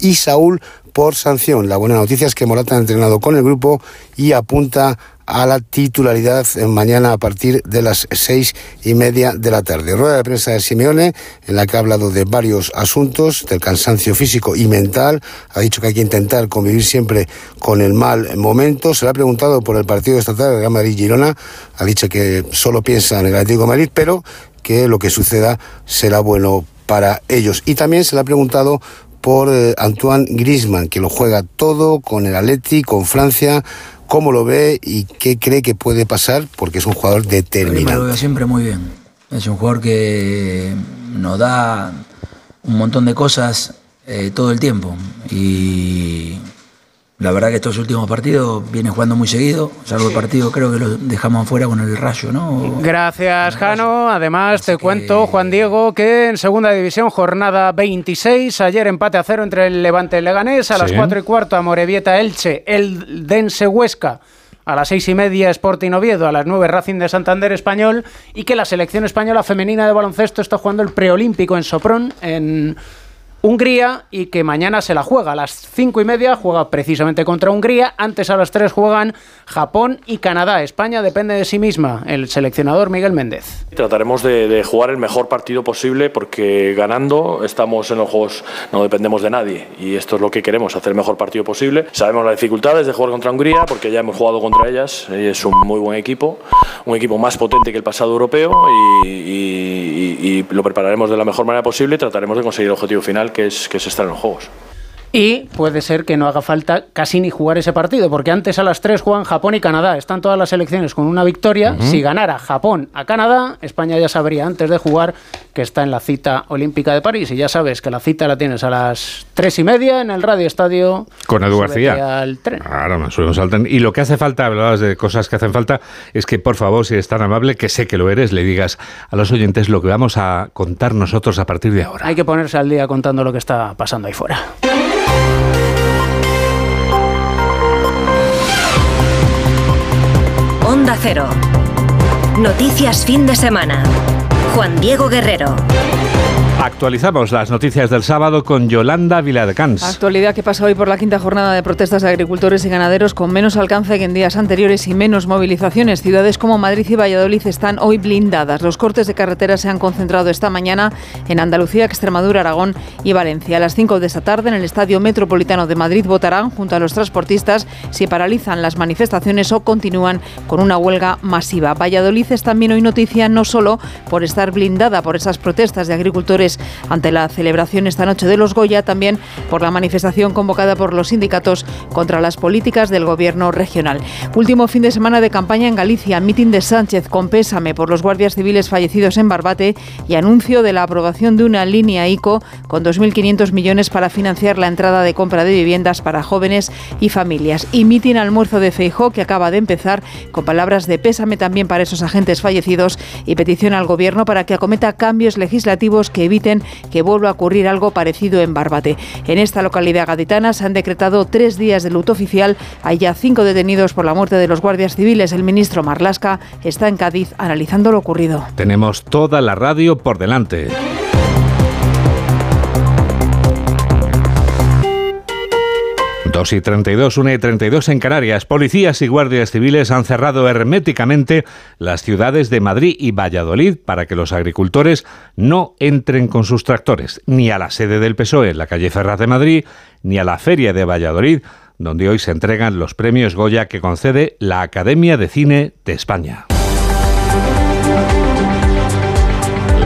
y Saúl por sanción. La buena noticia es que Morata ha entrenado con el grupo y apunta a la titularidad mañana a partir de las seis y media de la tarde. Rueda de prensa de Simeone, en la que ha hablado de varios asuntos, del cansancio físico y mental. Ha dicho que hay que intentar convivir siempre con el mal momento. Se le ha preguntado por el partido estatal de Real Madrid-Girona. Ha dicho que solo piensa en el Atlético de Madrid, pero que lo que suceda será bueno para ellos. Y también se le ha preguntado por eh, Antoine Griezmann, que lo juega todo con el Atleti, con Francia cómo lo ve y qué cree que puede pasar, porque es un jugador determinante. Lo veo siempre muy bien. Es un jugador que nos da un montón de cosas eh, todo el tiempo. Y, La verdad que estos últimos partidos vienen jugando muy seguido, salvo el partido creo que lo dejamos afuera con el rayo, ¿no? Gracias, Jano. Además, te cuento, Juan Diego, que en segunda división, jornada 26, ayer empate a cero entre el Levante y el Leganés, a las Sí. 4 y cuarto a Morevieta Elche, el Dense Huesca. A las seis y media Sporting Oviedo, a las 9 Racing de Santander Español y que la selección española femenina de baloncesto está jugando el preolímpico en Sopron, en Hungría y que mañana se la juega. A las cinco y media juega precisamente contra Hungría. Antes a las 3 juegan Japón y Canadá. España depende de sí misma. El seleccionador Miguel Méndez. Trataremos de, jugar el mejor partido posible porque ganando estamos en los juegos, no dependemos de nadie y esto es lo que queremos, hacer el mejor partido posible. Sabemos las dificultades de jugar contra Hungría porque ya hemos jugado contra ellas es un muy buen equipo, un equipo más potente que el pasado europeo y, lo prepararemos de la mejor manera posible y trataremos de conseguir el objetivo final que es estar en los juegos. Y puede ser que no haga falta casi ni jugar ese partido, porque antes a las 3 juegan Japón y Canadá. Están todas las selecciones con una victoria. Si ganara Japón a Canadá, España ya sabría antes de jugar que está en la cita olímpica de París. Y ya sabes que la cita la tienes a las 3 y media en el Radio Estadio. Con Edu García. al tren. Ahora nos subimos al tren. Y lo que hace falta, hablabas de cosas que hacen falta, es que por favor, si eres tan amable, que sé que lo eres, le digas a los oyentes lo que vamos a contar nosotros a partir de ahora. Hay que ponerse al día contando lo que está pasando ahí fuera. Cero. Noticias fin de semana. Juan Diego Guerrero. Actualizamos las noticias del sábado con Yolanda Viladecans. Actualidad que pasa hoy por la quinta jornada de protestas de agricultores y ganaderos con menos alcance que en días anteriores y menos movilizaciones. Ciudades como Madrid y Valladolid están hoy blindadas. Los cortes de carretera se han concentrado esta mañana en Andalucía, Extremadura, Aragón y Valencia. A las 5 de esta tarde en el Estadio Metropolitano de Madrid votarán junto a los transportistas si paralizan las manifestaciones o continúan con una huelga masiva. Valladolid es también hoy noticia no solo por estar blindada por esas protestas de agricultores ante la celebración esta noche de los Goya, también por la manifestación convocada por los sindicatos contra las políticas del gobierno regional. Último fin de semana de campaña en Galicia, mitin de Sánchez con pésame por los guardias civiles fallecidos en Barbate y anuncio de la aprobación de una línea ICO con 2.500 millones para financiar la entrada de compra de viviendas para jóvenes y familias. Y mitin almuerzo de Feijó que acaba de empezar con palabras de pésame también para esos agentes fallecidos y petición al gobierno para que acometa cambios legislativos que eviten que vuelva a ocurrir algo parecido en Barbate. En esta localidad gaditana se han decretado tres días de luto oficial. Hay ya cinco detenidos por la muerte de los guardias civiles. El ministro Marlasca está en Cádiz analizando lo ocurrido. Tenemos toda la radio por delante. Dos y 32, 1 y 32 en Canarias. Policías y guardias civiles han cerrado herméticamente las ciudades de Madrid y Valladolid para que los agricultores no entren con sus tractores, ni a la sede del PSOE en la calle Ferraz de Madrid, ni a la Feria de Valladolid, donde hoy se entregan los premios Goya que concede la Academia de Cine de España.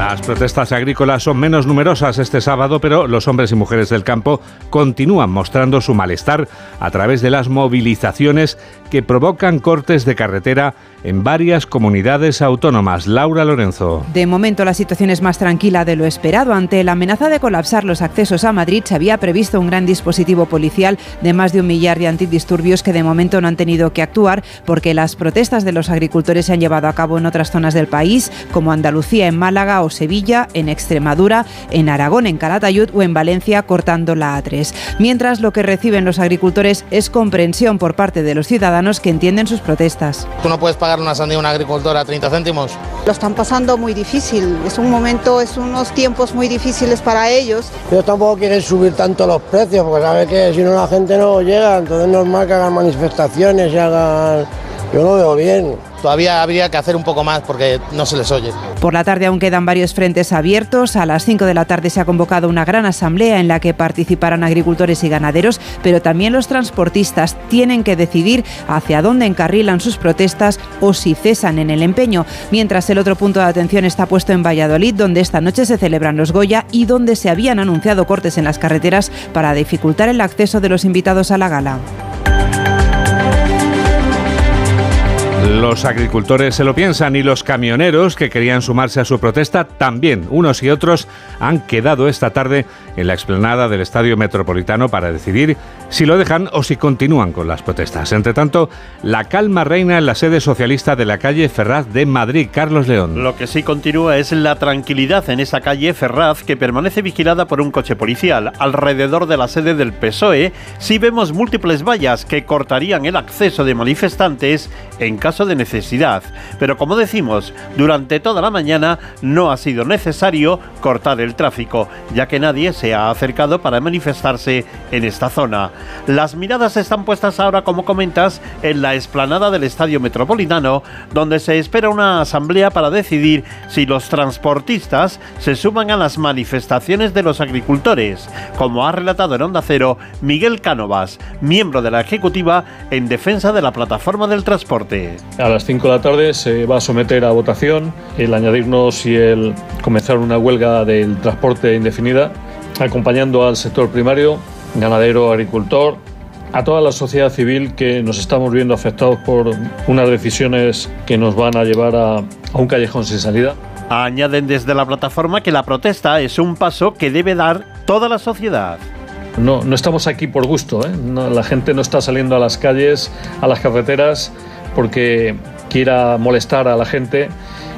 Las protestas agrícolas son menos numerosas este sábado, pero los hombres y mujeres del campo continúan mostrando su malestar a través de las movilizaciones que provocan cortes de carretera en varias comunidades autónomas. Laura Lorenzo. De momento la situación es más tranquila de lo esperado. Ante la amenaza de colapsar los accesos a Madrid se había previsto un gran dispositivo policial de más de un millar de antidisturbios que de momento no han tenido que actuar porque las protestas de los agricultores se han llevado a cabo en otras zonas del país como Andalucía, en Málaga o Sevilla, en Extremadura, en Aragón, en Calatayud o en Valencia cortando la A3. Mientras lo que reciben los agricultores es comprensión por parte de los ciudadanos que entienden sus protestas. Tú no puedes pagar una sandía a un agricultor a 30 céntimos. Lo están pasando muy difícil. Es un momento, es unos tiempos muy difíciles para ellos. Ellos tampoco quieren subir tanto los precios porque saben que si no la gente no llega, entonces es normal que hagan manifestaciones y hagan... Yo lo veo bien. Todavía habría que hacer un poco más porque no se les oye. Por la tarde aún quedan varios frentes abiertos. A las 5 de la tarde se ha convocado una gran asamblea en la que participarán agricultores y ganaderos, pero también los transportistas tienen que decidir hacia dónde encarrilan sus protestas o si cesan en el empeño. Mientras el otro punto de atención está puesto en Valladolid, donde esta noche se celebran los Goya y donde se habían anunciado cortes en las carreteras para dificultar el acceso de los invitados a la gala. Los agricultores se lo piensan y los camioneros que querían sumarse a su protesta también. Unos y otros han quedado esta tarde en la explanada del Estadio Metropolitano para decidir si lo dejan o si continúan con las protestas. Entre tanto, la calma reina en la sede socialista de la calle Ferraz de Madrid. Carlos León. Lo que sí continúa es la tranquilidad en esa calle Ferraz que permanece vigilada por un coche policial. Alrededor de la sede del PSOE sí vemos múltiples vallas que cortarían el acceso de manifestantes en caso de necesidad. Pero como decimos, durante toda la mañana no ha sido necesario cortar el tráfico, ya que nadie se ha acercado para manifestarse en esta zona. Las miradas están puestas ahora, como comentas, en la explanada del Estadio Metropolitano, donde se espera una asamblea para decidir si los transportistas se suman a las manifestaciones de los agricultores, como ha relatado en Onda Cero Miguel Cánovas, miembro de la Ejecutiva en defensa de la plataforma del transporte. A las 5 de la tarde se va a someter a votación el añadirnos y el comenzar una huelga del transporte indefinida, acompañando al sector primario, ganadero, agricultor, a toda la sociedad civil que nos estamos viendo afectados por unas decisiones que nos van a llevar a, a un callejón sin salida. Añaden desde la plataforma que la protesta es un paso que debe dar toda la sociedad. No, no estamos aquí por gusto, ¿eh? No, la gente no está saliendo a las calles, a las carreteras, porque quiera molestar a la gente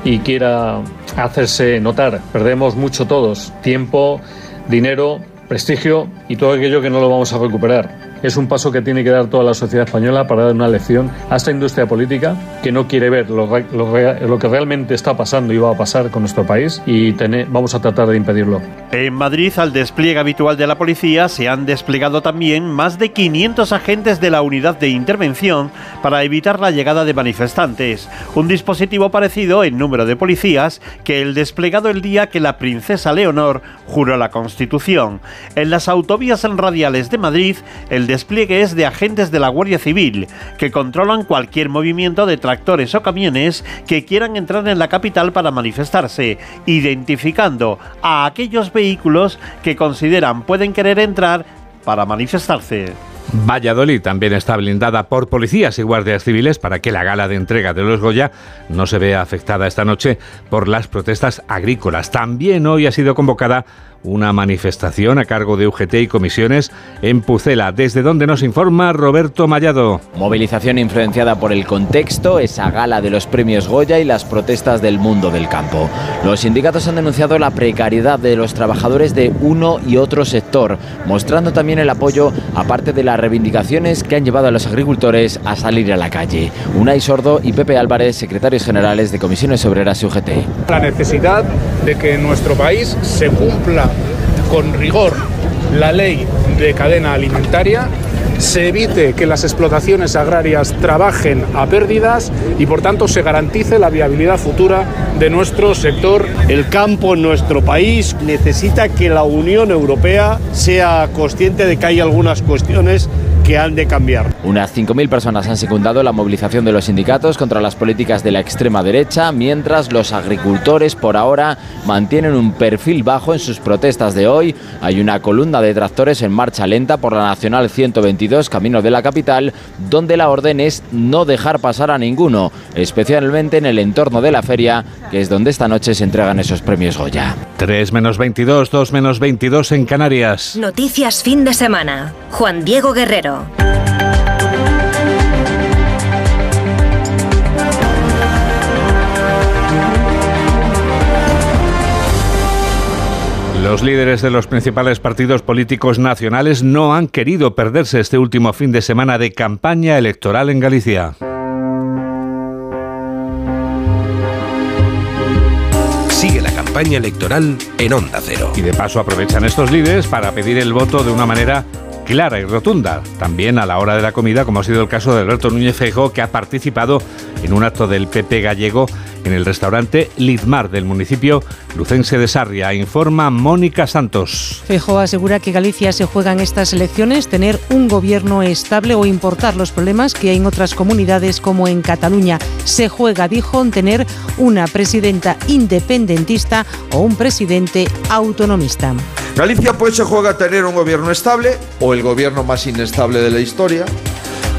y quiera hacerse notar. Perdemos mucho todos, tiempo, dinero, prestigio y todo aquello que no lo vamos a recuperar. Es un paso que tiene que dar toda la sociedad española para dar una lección a esta industria política que no quiere ver lo, lo, lo que realmente está pasando y va a pasar con nuestro país y tener, vamos a tratar de impedirlo. En Madrid, al despliegue habitual de la policía, se han desplegado también más de 500 agentes de la unidad de intervención para evitar la llegada de manifestantes. Un dispositivo parecido en número de policías que el desplegado el día que la princesa Leonor juró la Constitución. En las autovías radiales de Madrid, el despliegue es de agentes de la Guardia Civil, que controlan cualquier movimiento de tractores o camiones que quieran entrar en la capital para manifestarse, identificando a aquellos vehículos que consideran pueden querer entrar para manifestarse. Valladolid también está blindada por policías y guardias civiles para que la gala de entrega de los Goya no se vea afectada esta noche por las protestas agrícolas. También hoy ha sido convocada una manifestación a cargo de UGT y comisiones en Pucela, desde donde nos informa Roberto Mallado. Movilización influenciada por el contexto, esa gala de los premios Goya y las protestas del mundo del campo. Los sindicatos han denunciado la precariedad de los trabajadores de uno y otro sector, mostrando también el apoyo a parte de las reivindicaciones que han llevado a los agricultores a salir a la calle. Unai Sordo y Pepe Álvarez, secretarios generales de Comisiones Obreras y UGT. La necesidad de que en nuestro país se cumpla con rigor la ley de cadena alimentaria, se evite que las explotaciones agrarias trabajen a pérdidas y por tanto se garantice la viabilidad futura de nuestro sector. El campo en nuestro país necesita que la Unión Europea sea consciente de que hay algunas cuestiones que han de cambiar. Unas 5.000 personas han secundado la movilización de los sindicatos contra las políticas de la extrema derecha, mientras los agricultores por ahora mantienen un perfil bajo en sus protestas de hoy. Hay una columna de tractores en marcha lenta por la Nacional 122, camino de la capital, donde la orden es no dejar pasar a ninguno, especialmente en el entorno de la feria, que es donde esta noche se entregan esos premios Goya. 3 menos 22, 2 menos 22 en Canarias. Noticias fin de semana. Juan Diego Guerrero. Los líderes de los principales partidos políticos nacionales no han querido perderse este último fin de semana de campaña electoral en Galicia. Sigue la campaña electoral en Onda Cero. Y de paso aprovechan estos líderes para pedir el voto de una manera clara y rotunda. También a la hora de la comida, como ha sido el caso de Alberto Núñez Feijóo, que ha participado en un acto del PP gallego en el restaurante Lidmar del municipio lucense de Sarria. Informa Mónica Santos. Feijóo asegura que Galicia se juega en estas elecciones tener un gobierno estable o importar los problemas que hay en otras comunidades como en Cataluña. Se juega, dijo, en tener una presidenta independentista o un presidente autonomista. Galicia pues se juega a tener un gobierno estable o el gobierno más inestable de la historia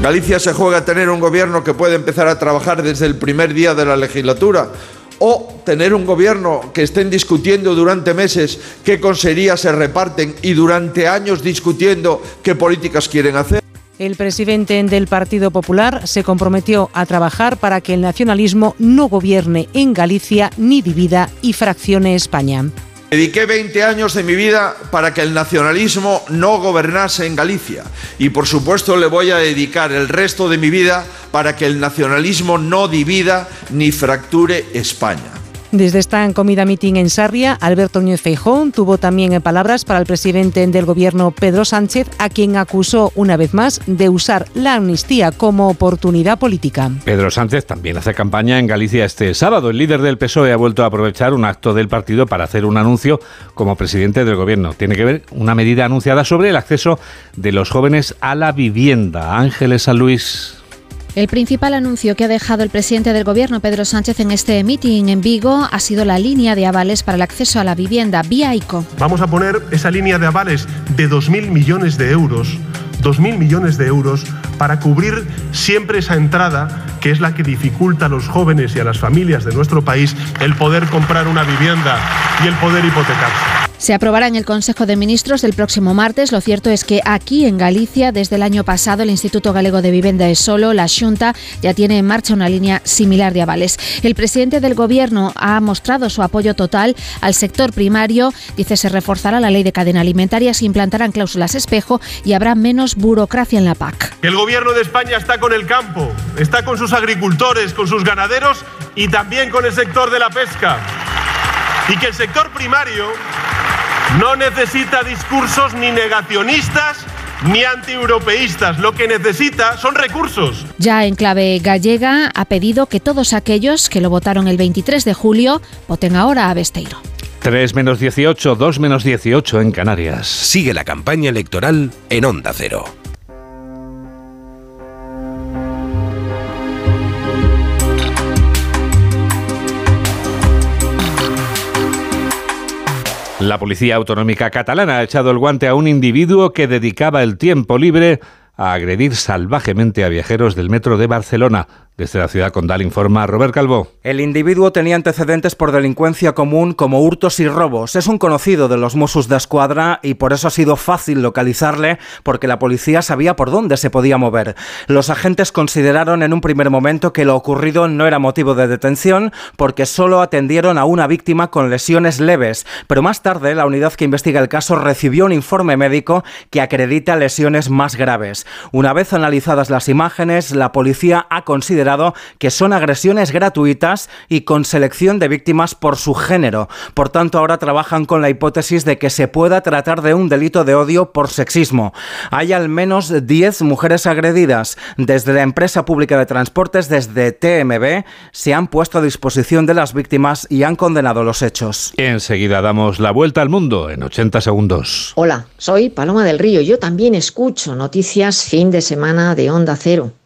Galicia se juega a tener un gobierno que puede empezar a trabajar desde el primer día de la legislatura o tener un gobierno que estén discutiendo durante meses qué consejerías se reparten y durante años discutiendo qué políticas quieren hacer. El presidente del Partido Popular se comprometió a trabajar para que el nacionalismo no gobierne en Galicia ni divida y fraccione España. Dediqué 20 años de mi vida para que el nacionalismo no gobernase en Galicia y por supuesto le voy a dedicar el resto de mi vida para que el nacionalismo no divida ni fracture España. Desde esta comida meeting en Sarria, Alberto Núñez Feijóo tuvo también palabras para el presidente del gobierno Pedro Sánchez, a quien acusó una vez más de usar la amnistía como oportunidad política. Pedro Sánchez también hace campaña en Galicia este sábado. El líder del PSOE ha vuelto a aprovechar un acto del partido para hacer un anuncio como presidente del gobierno. Tiene que ver una medida anunciada sobre el acceso de los jóvenes a la vivienda. Ángeles San Luis. El principal anuncio que ha dejado el presidente del Gobierno, Pedro Sánchez, en este meeting en Vigo ha sido la línea de avales para el acceso a la vivienda vía ICO. Vamos a poner esa línea de avales de 2.000 millones de euros, 2.000 millones de euros para cubrir siempre esa entrada que es la que dificulta a los jóvenes y a las familias de nuestro país el poder comprar una vivienda y el poder hipotecarse. Se aprobará en el Consejo de Ministros del próximo martes. Lo cierto es que aquí en Galicia, desde el año pasado, el Instituto Galego de Vivienda de Solo, la Junta, ya tiene en marcha una línea similar de avales. El presidente del Gobierno ha mostrado su apoyo total al sector primario. Dice se reforzará la ley de cadena alimentaria, se implantarán cláusulas espejo y habrá menos burocracia en la PAC. El Gobierno de España está con el campo, está con sus agricultores, con sus ganaderos y también con el sector de la pesca. Y que el sector primario no necesita discursos ni negacionistas ni antieuropeístas. Lo que necesita son recursos. Ya en clave gallega ha pedido que todos aquellos que lo votaron el 23 de julio voten ahora a Besteiro. 3 menos 18, 2 menos 18 en Canarias. Sigue la campaña electoral en Onda Cero. La Policía Autonómica Catalana ha echado el guante a un individuo que dedicaba el tiempo libre a agredir salvajemente a viajeros del metro de Barcelona. Desde la ciudad condal informa Robert Calvo. El individuo tenía antecedentes por delincuencia común como hurtos y robos. Es un conocido de los Mossos de Escuadra y por eso ha sido fácil localizarle porque la policía sabía por dónde se podía mover. Los agentes consideraron en un primer momento que lo ocurrido no era motivo de detención porque solo atendieron a una víctima con lesiones leves, pero más tarde la unidad que investiga el caso recibió un informe médico que acredita lesiones más graves. Una vez analizadas las imágenes, la policía ha considerado que son agresiones gratuitas y con selección de víctimas por su género. Por tanto, ahora trabajan con la hipótesis de que se pueda tratar de un delito de odio por sexismo. Hay al menos 10 mujeres agredidas. Desde la empresa pública de transportes, desde TMB, se han puesto a disposición de las víctimas y han condenado los hechos. Enseguida damos la vuelta al mundo en 80 segundos. Hola, soy Paloma del Río. Yo también escucho noticias fin de semana de Onda Cero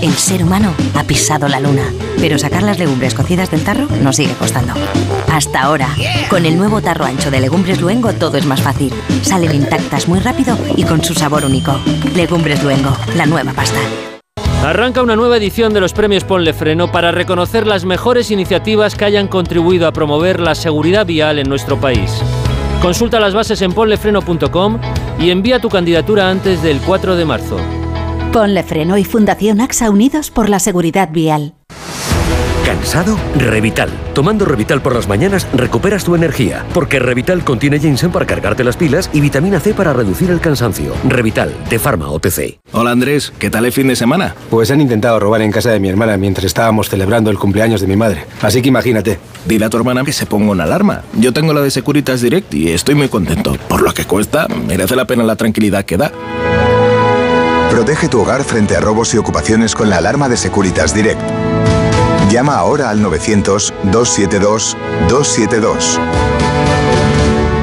El ser humano ha pisado la luna, pero sacar las legumbres cocidas del tarro nos sigue costando. Hasta ahora, con el nuevo tarro ancho de Legumbres Luengo todo es más fácil. Salen intactas muy rápido y con su sabor único. Legumbres Luengo, la nueva pasta. Arranca una nueva edición de los premios Ponle Freno para reconocer las mejores iniciativas que hayan contribuido a promover la seguridad vial en nuestro país. Consulta las bases en ponlefreno.com y envía tu candidatura antes del 4 de marzo. Ponle Freno y Fundación AXA Unidos por la Seguridad Vial. ¿Cansado? Revital. Tomando Revital por las mañanas recuperas tu energía, porque Revital contiene ginseng para cargarte las pilas y vitamina C para reducir el cansancio. Revital, de Pharma OTC. Hola Andrés, ¿qué tal el fin de semana? Pues han intentado robar en casa de mi hermana mientras estábamos celebrando el cumpleaños de mi madre. Así que imagínate. Dile a tu hermana que se ponga una alarma. Yo tengo la de Securitas Direct y estoy muy contento. Por lo que cuesta, merece la pena la tranquilidad que da. Protege tu hogar frente a robos y ocupaciones con la alarma de Securitas Direct. Llama ahora al 900-272-272.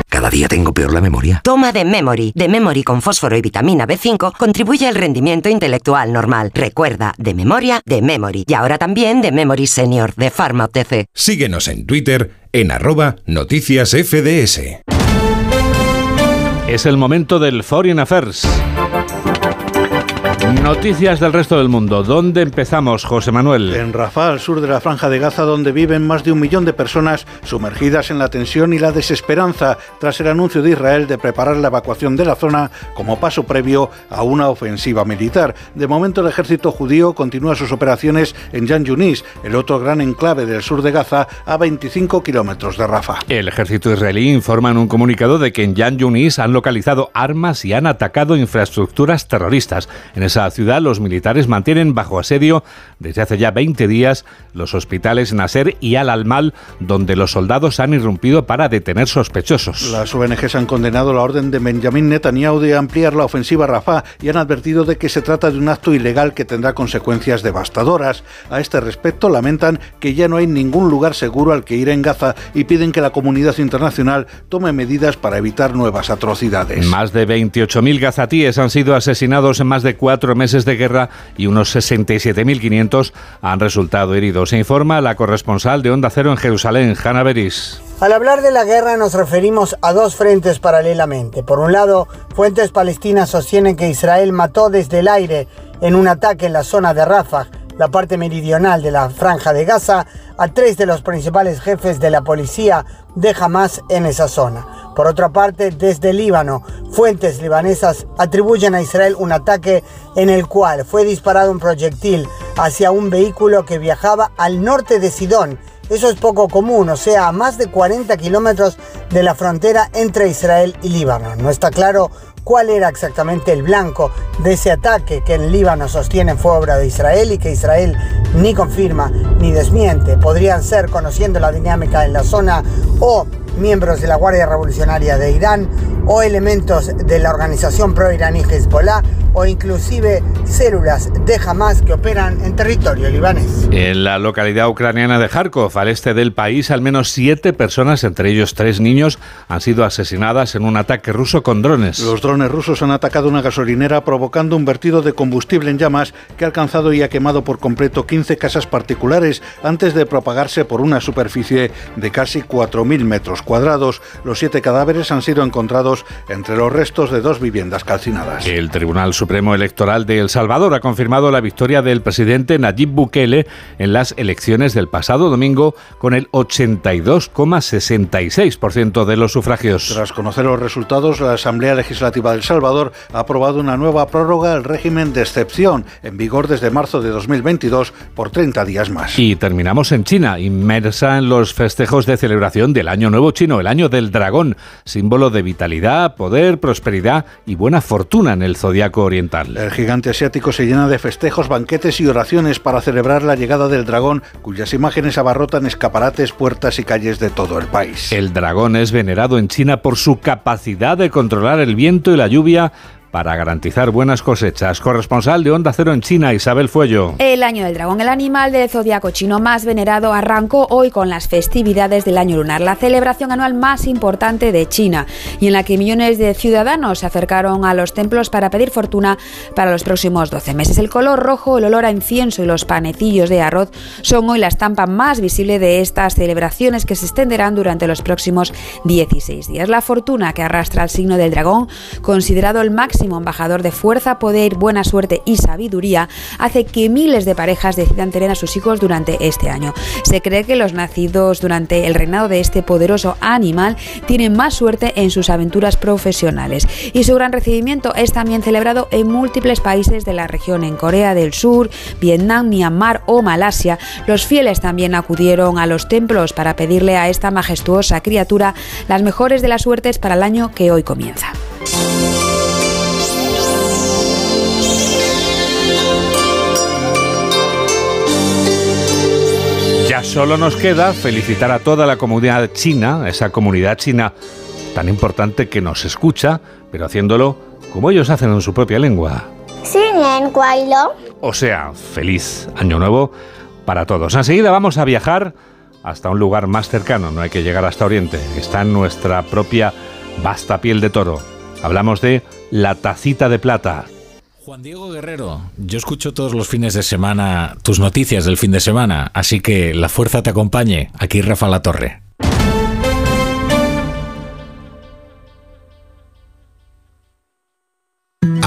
Cada día tengo peor la memoria. Toma de Memory. De Memory con fósforo y vitamina B5 contribuye al rendimiento intelectual normal. Recuerda, de memoria, de Memory. Y ahora también de Memory Senior, de Pharma OTC. Síguenos en Twitter en arroba noticias FDS. Es el momento del Foreign Affairs. Noticias del resto del mundo. ¿Dónde empezamos, José Manuel? En Rafah, al sur de la franja de Gaza, donde viven más de un millón de personas sumergidas en la tensión y la desesperanza tras el anuncio de Israel de preparar la evacuación de la zona como paso previo a una ofensiva militar. De momento, el ejército judío continúa sus operaciones en Jan Yunis, el otro gran enclave del sur de Gaza, a 25 kilómetros de Rafah. El ejército israelí informa en un comunicado de que en Jan Yunis han localizado armas y han atacado infraestructuras terroristas. En esa ciudad, los militares mantienen bajo asedio desde hace ya 20 días los hospitales Nasser y Al-Almal, donde los soldados han irrumpido para detener sospechosos. Las ONGs han condenado la orden de Benjamin Netanyahu de ampliar la ofensiva Rafah y han advertido de que se trata de un acto ilegal que tendrá consecuencias devastadoras. A este respecto, lamentan que ya no hay ningún lugar seguro al que ir en Gaza y piden que la comunidad internacional tome medidas para evitar nuevas atrocidades. Más de 28.000 gazatíes han sido asesinados en más de cuatro meses de guerra y unos 67.500 han resultado heridos. Se informa la corresponsal de Onda Cero en Jerusalén, Hanna Beris. Al hablar de la guerra nos referimos a dos frentes paralelamente. Por un lado, fuentes palestinas sostienen que Israel mató desde el aire en un ataque en la zona de Rafah, la parte meridional de la franja de Gaza, a tres de los principales jefes de la policía de Hamas en esa zona. Por otra parte, desde Líbano, fuentes libanesas atribuyen a Israel un ataque en el cual fue disparado un proyectil hacia un vehículo que viajaba al norte de Sidón. Eso es poco común, o sea, a más de 40 kilómetros de la frontera entre Israel y Líbano. No está claro cuál era exactamente el blanco de ese ataque que en Líbano sostienen fue obra de Israel y que Israel ni confirma ni desmiente. Podrían ser, conociendo la dinámica en la zona, o miembros de la Guardia Revolucionaria de Irán, o elementos de la organización pro-iraní Hezbollah, o inclusive células de Hamas que operan en territorio libanés. En la localidad ucraniana de Kharkov, al este del país, al menos siete personas, entre ellos tres niños, han sido asesinadas en un ataque ruso con drones. Los drones rusos han atacado una gasolinera provocando un vertido de combustible en llamas que ha alcanzado y ha quemado por completo 15 casas particulares antes de propagarse por una superficie de casi 4.000 metros cuadrados. Los siete cadáveres han sido encontrados entre los restos de dos viviendas calcinadas. El Tribunal Supremo Electoral de El Salvador ha confirmado la victoria del presidente Nayib Bukele en las elecciones del pasado domingo con el 82,66% de los sufragios. Tras conocer los resultados, la Asamblea Legislativa del Salvador ha aprobado una nueva prórroga al régimen de excepción en vigor desde marzo de 2022 por 30 días más. Y terminamos en China, inmersa en los festejos de celebración del Año Nuevo Chino, el Año del Dragón, símbolo de vitalidad, poder, prosperidad y buena fortuna en el zodiaco oriental. El gigante asiático se llena de festejos, banquetes y oraciones para celebrar la llegada del dragón, cuyas imágenes abarrotan escaparates, puertas y calles de todo el país. El dragón es venerado en China por su capacidad de controlar el viento y la lluvia para garantizar buenas cosechas. Corresponsal de Onda Cero en China, Isabel Fuello. El año del dragón, el animal del zodiaco chino más venerado, arrancó hoy con las festividades del año lunar, la celebración anual más importante de China, y en la que millones de ciudadanos se acercaron a los templos para pedir fortuna para los próximos 12 meses. El color rojo, el olor a incienso y los panecillos de arroz son hoy la estampa más visible de estas celebraciones que se extenderán durante los próximos 16 días. La fortuna que arrastra el signo del dragón, considerado el máximo embajador de fuerza, poder, buena suerte y sabiduría, hace que miles de parejas decidan tener a sus hijos durante este año. Se cree que los nacidos durante el reinado de este poderoso animal tienen más suerte en sus aventuras profesionales y su gran recibimiento es también celebrado en múltiples países de la región, en Corea del Sur, Vietnam, Myanmar o Malasia. Los fieles también acudieron a los templos para pedirle a esta majestuosa criatura las mejores de las suertes para el año que hoy comienza. Ya solo nos queda felicitar a toda la comunidad china, esa comunidad china tan importante que nos escucha, pero haciéndolo como ellos hacen en su propia lengua. O sea, feliz año nuevo para todos. Enseguida vamos a viajar hasta un lugar más cercano, no hay que llegar hasta Oriente, está en nuestra propia vasta piel de toro. Hablamos de la tacita de plata. Juan Diego Guerrero, yo escucho todos los fines de semana tus noticias del fin de semana, así que la fuerza te acompañe. Aquí Rafa La Torre.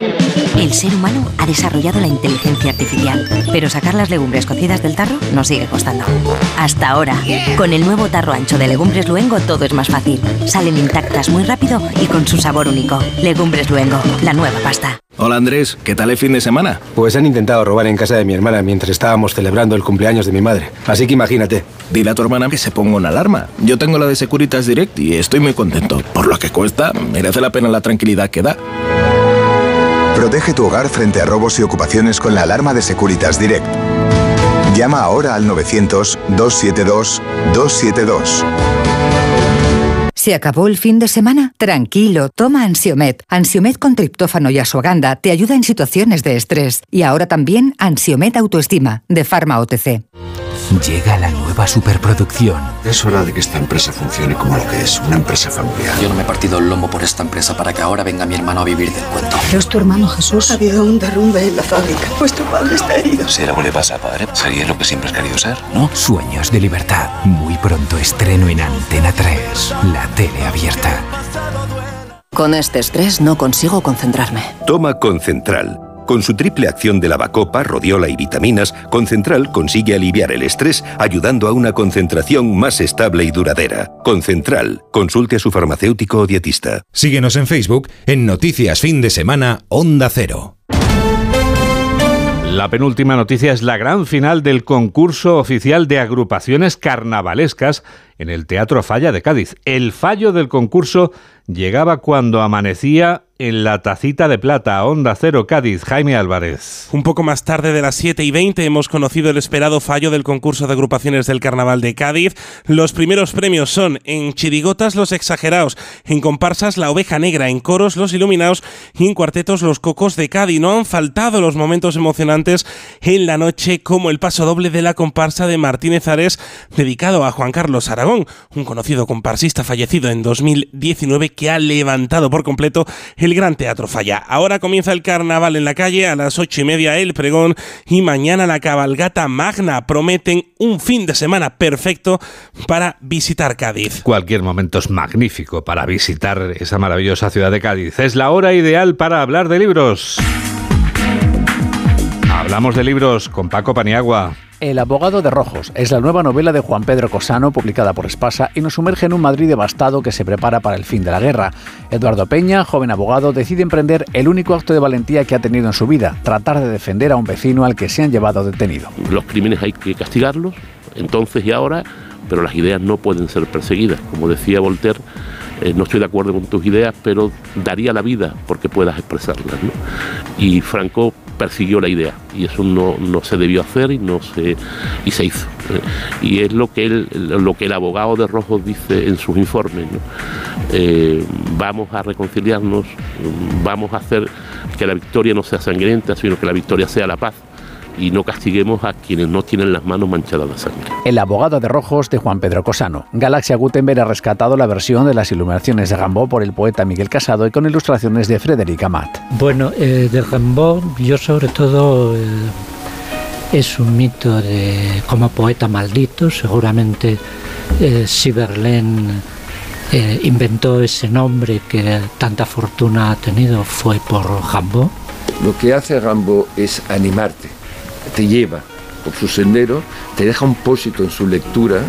El ser humano ha desarrollado la inteligencia artificial, pero sacar las legumbres cocidas del tarro nos sigue costando. Hasta ahora, con el nuevo tarro ancho de Legumbres Luengo todo es más fácil. Salen intactas muy rápido y con su sabor único. Legumbres Luengo, la nueva pasta. Hola Andrés, ¿qué tal el fin de semana? Pues han intentado robar en casa de mi hermana mientras estábamos celebrando el cumpleaños de mi madre. Así que imagínate. Dile a tu hermana que se ponga una alarma. Yo tengo la de Securitas Direct y estoy muy contento. Por lo que cuesta, merece la pena la tranquilidad que da. Protege tu hogar frente a robos y ocupaciones con la alarma de Securitas Direct. Llama ahora al 900-272-272. ¿Se acabó el fin de semana? Tranquilo, toma Ansiomet. Ansiomet con triptófano y asuaganda te ayuda en situaciones de estrés. Y ahora también Ansiomet Autoestima, de Pharma OTC. Llega la nueva superproducción. Es hora de que esta empresa funcione como lo que es, una empresa familiar. Yo no me he partido el lomo por esta empresa para que ahora venga mi hermano a vivir del cuento. ¿Es tu hermano Jesús? Ha habido un derrumbe en la fábrica. Vuestro padre está herido. Si algo le pasa, padre, sería lo que siempre has querido ser, ¿no? Sueños de libertad. Muy pronto estreno en Antena 3, la tele abierta. Con este estrés no consigo concentrarme. Toma Concentral. Con su triple acción de lavacopa, rodiola y vitaminas, Concentral consigue aliviar el estrés ayudando a una concentración más estable y duradera. Concentral, consulte a su farmacéutico o dietista. Síguenos en Facebook en Noticias Fin de Semana Onda Cero. La penúltima noticia es la gran final del concurso oficial de agrupaciones carnavalescas en el Teatro Falla de Cádiz. El fallo del concurso llegaba cuando amanecía en la tacita de plata, Onda Cero Cádiz, Jaime Álvarez. Un poco más tarde de las 7 y 20 hemos conocido el esperado fallo del concurso de agrupaciones del Carnaval de Cádiz. Los primeros premios son en chirigotas los exagerados, en comparsas la oveja negra, en coros los iluminados y en cuartetos los cocos de Cádiz. No han faltado los momentos emocionantes en la noche como el paso doble de la comparsa de Martínez Ares dedicado a Juan Carlos Aragón, un conocido comparsista fallecido en 2019 que ha levantado por completo el Gran Teatro Falla. Ahora comienza el carnaval en la calle, a las ocho y media el pregón y mañana la cabalgata magna. Prometen un fin de semana perfecto para visitar Cádiz. Cualquier momento es magnífico para visitar esa maravillosa ciudad de Cádiz. Es la hora ideal para hablar de libros. Hablamos de libros con Paco Paniagua. El abogado de Rojos es la nueva novela de Juan Pedro Cosano, publicada por Espasa, y nos sumerge en un Madrid devastado que se prepara para el fin de la guerra. Eduardo Peña, joven abogado, decide emprender el único acto de valentía que ha tenido en su vida, tratar de defender a un vecino al que se han llevado detenido. Los crímenes hay que castigarlos, entonces y ahora, pero las ideas no pueden ser perseguidas. Como decía Voltaire, eh, no estoy de acuerdo con tus ideas, pero daría la vida porque puedas expresarlas. Y Franco persiguió la idea y eso no, no se debió hacer y no se y se hizo ¿eh? y es lo que él, lo que el abogado de Rojos dice en sus informes eh, vamos a reconciliarnos vamos a hacer que la victoria no sea sangrienta sino que la victoria sea la paz y no castiguemos a quienes no tienen las manos manchadas de sangre. El abogado de Rojos de Juan Pedro Cosano. Galaxia Gutenberg ha rescatado la versión de las iluminaciones de Gambó por el poeta Miguel Casado y con ilustraciones de Frederic Amat. Bueno, eh, de Gambó yo sobre todo... Eh, es un mito de como poeta maldito, seguramente eh, eh, inventó ese nombre que tanta fortuna ha tenido fue por Gambó. Lo que hace Gambó es animarte, te lleva por su sendero, te deja un pósito en su lectura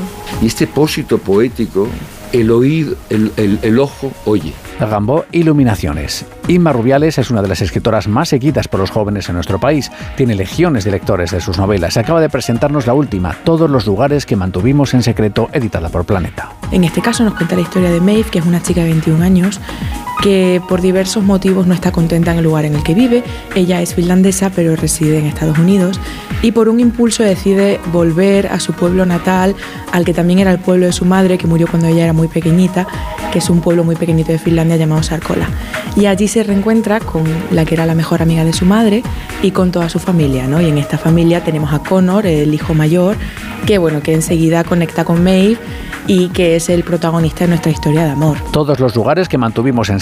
y este pósito poético el oído, el, el, el ojo oye. Gambó Iluminaciones. Inma Rubiales es una de las escritoras más seguidas por los jóvenes en nuestro país. Tiene legiones de lectores de sus novelas. Acaba de presentarnos la última, Todos los lugares que mantuvimos en secreto, editada por Planeta. En este caso nos cuenta la historia de Maeve, que es una chica de 21 años que por diversos motivos no está contenta en el lugar en el que vive. Ella es finlandesa pero reside en Estados Unidos y por un impulso decide volver a su pueblo natal, al que también era el pueblo de su madre, que murió cuando ella era muy pequeñita, que es un pueblo muy pequeñito de Finlandia llamado Sarkola. Y allí se reencuentra con la que era la mejor amiga de su madre y con toda su familia, ¿no? Y en esta familia tenemos a Connor, el hijo mayor, que bueno, que enseguida conecta con Maeve y que es el protagonista de nuestra historia de amor. Todos los lugares que mantuvimos en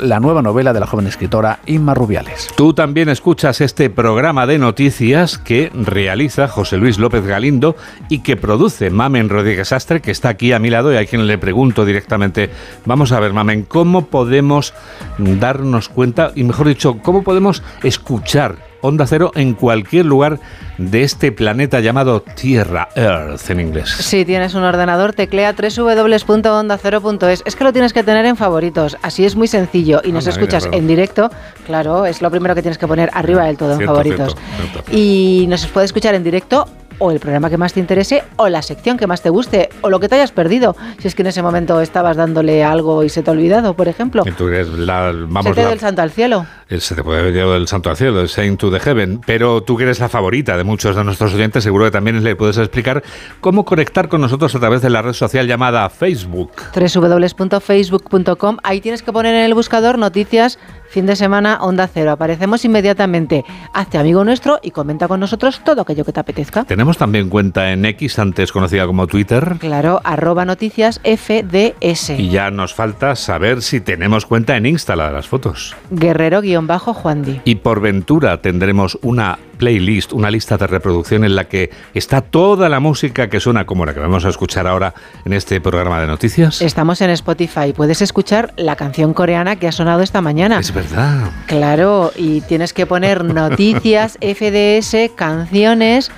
la nueva novela de la joven escritora Inma Rubiales. Tú también escuchas este programa de noticias que realiza José Luis López Galindo y que produce Mamen Rodríguez Astre, que está aquí a mi lado y a quien le pregunto directamente, vamos a ver Mamen, ¿cómo podemos darnos cuenta y mejor dicho, cómo podemos escuchar Onda Cero en cualquier lugar de este planeta llamado Tierra, Earth en inglés. Si tienes un ordenador, teclea www.ondacero.es. Es que lo tienes que tener en favoritos, así es muy sencillo. Y nos escuchas mira, en directo, claro, es lo primero que tienes que poner arriba del todo en favoritos. cierto, cierto. Y nos puede escuchar en directo o el programa que más te interese o la sección que más te guste o lo que te hayas perdido. Si es que en ese momento estabas dándole algo y se te ha olvidado, por ejemplo. Eres la, Se vamos, te la- dio el santo al cielo. Eh, Se te puede haber llevado del santo al cielo, el Saint to the Heaven, pero tú que eres la favorita de muchos de nuestros oyentes, seguro que también le puedes explicar cómo conectar con nosotros a través de la red social llamada Facebook. www.facebook.com. Ahí tienes que poner en el buscador noticias fin de semana Onda Cero. Aparecemos inmediatamente. Hazte amigo nuestro y comenta con nosotros todo aquello que te apetezca. Tenemos también cuenta en X, antes conocida como Twitter. Claro, arroba noticias FDS. Y ya nos falta saber si tenemos cuenta en Insta, la de las fotos. Guerrero-Juan Di. Y por ventura tendremos una playlist, una lista de reproducción en la que está toda la música que suena como la que vamos a escuchar ahora en este programa de noticias. Estamos en Spotify. Puedes escuchar la canción coreana que ha sonado esta mañana. Es verdad. Claro, y tienes que poner noticias FDS canciones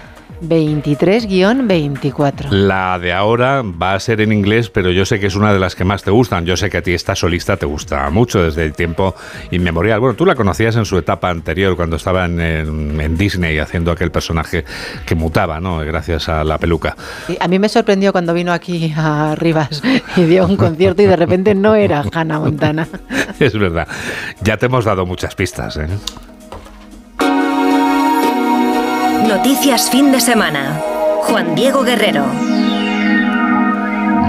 23-24. La de ahora va a ser en inglés, pero yo sé que es una de las que más te gustan. Yo sé que a ti esta solista te gusta mucho desde el tiempo inmemorial. Bueno, tú la conocías en su etapa anterior, cuando estaba en, en- en Disney haciendo aquel personaje que mutaba, ¿no? Gracias a la peluca. A mí me sorprendió cuando vino aquí a Rivas y dio un concierto y de repente no era Hannah Montana. Es verdad. Ya te hemos dado muchas pistas, ¿eh? Noticias fin de semana. Juan Diego Guerrero.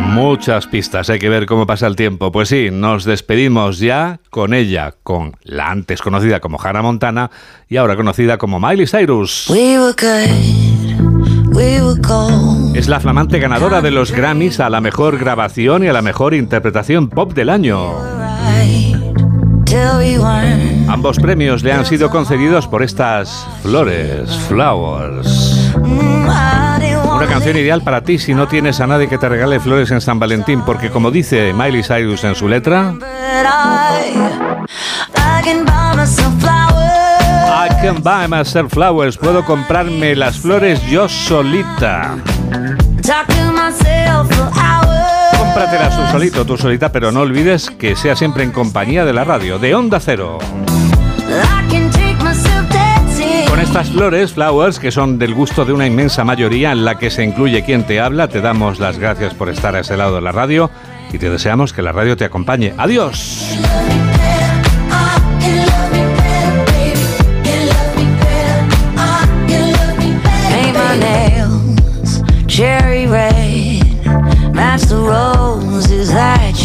Muchas pistas, hay que ver cómo pasa el tiempo. Pues sí, nos despedimos ya con ella, con la antes conocida como Hannah Montana y ahora conocida como Miley Cyrus. We were good, we were gold. Es la flamante ganadora de los Grammys a la mejor grabación y a la mejor interpretación pop del año. Till we weren't. Ambos premios le han sido concedidos por estas flores, flowers. Una canción ideal para ti si no tienes a nadie que te regale flores en San Valentín, porque como dice Miley Cyrus en su letra. I can buy myself flowers, puedo comprarme las flores yo solita. Cómpratelas tú solito, tú solita, pero no olvides que sea siempre en compañía de la radio, de Onda Cero. Con estas flores, flowers, que son del gusto de una inmensa mayoría en la que se incluye quien te habla, te damos las gracias por estar a ese lado de la radio y te deseamos que la radio te acompañe. Adiós.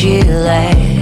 You Chile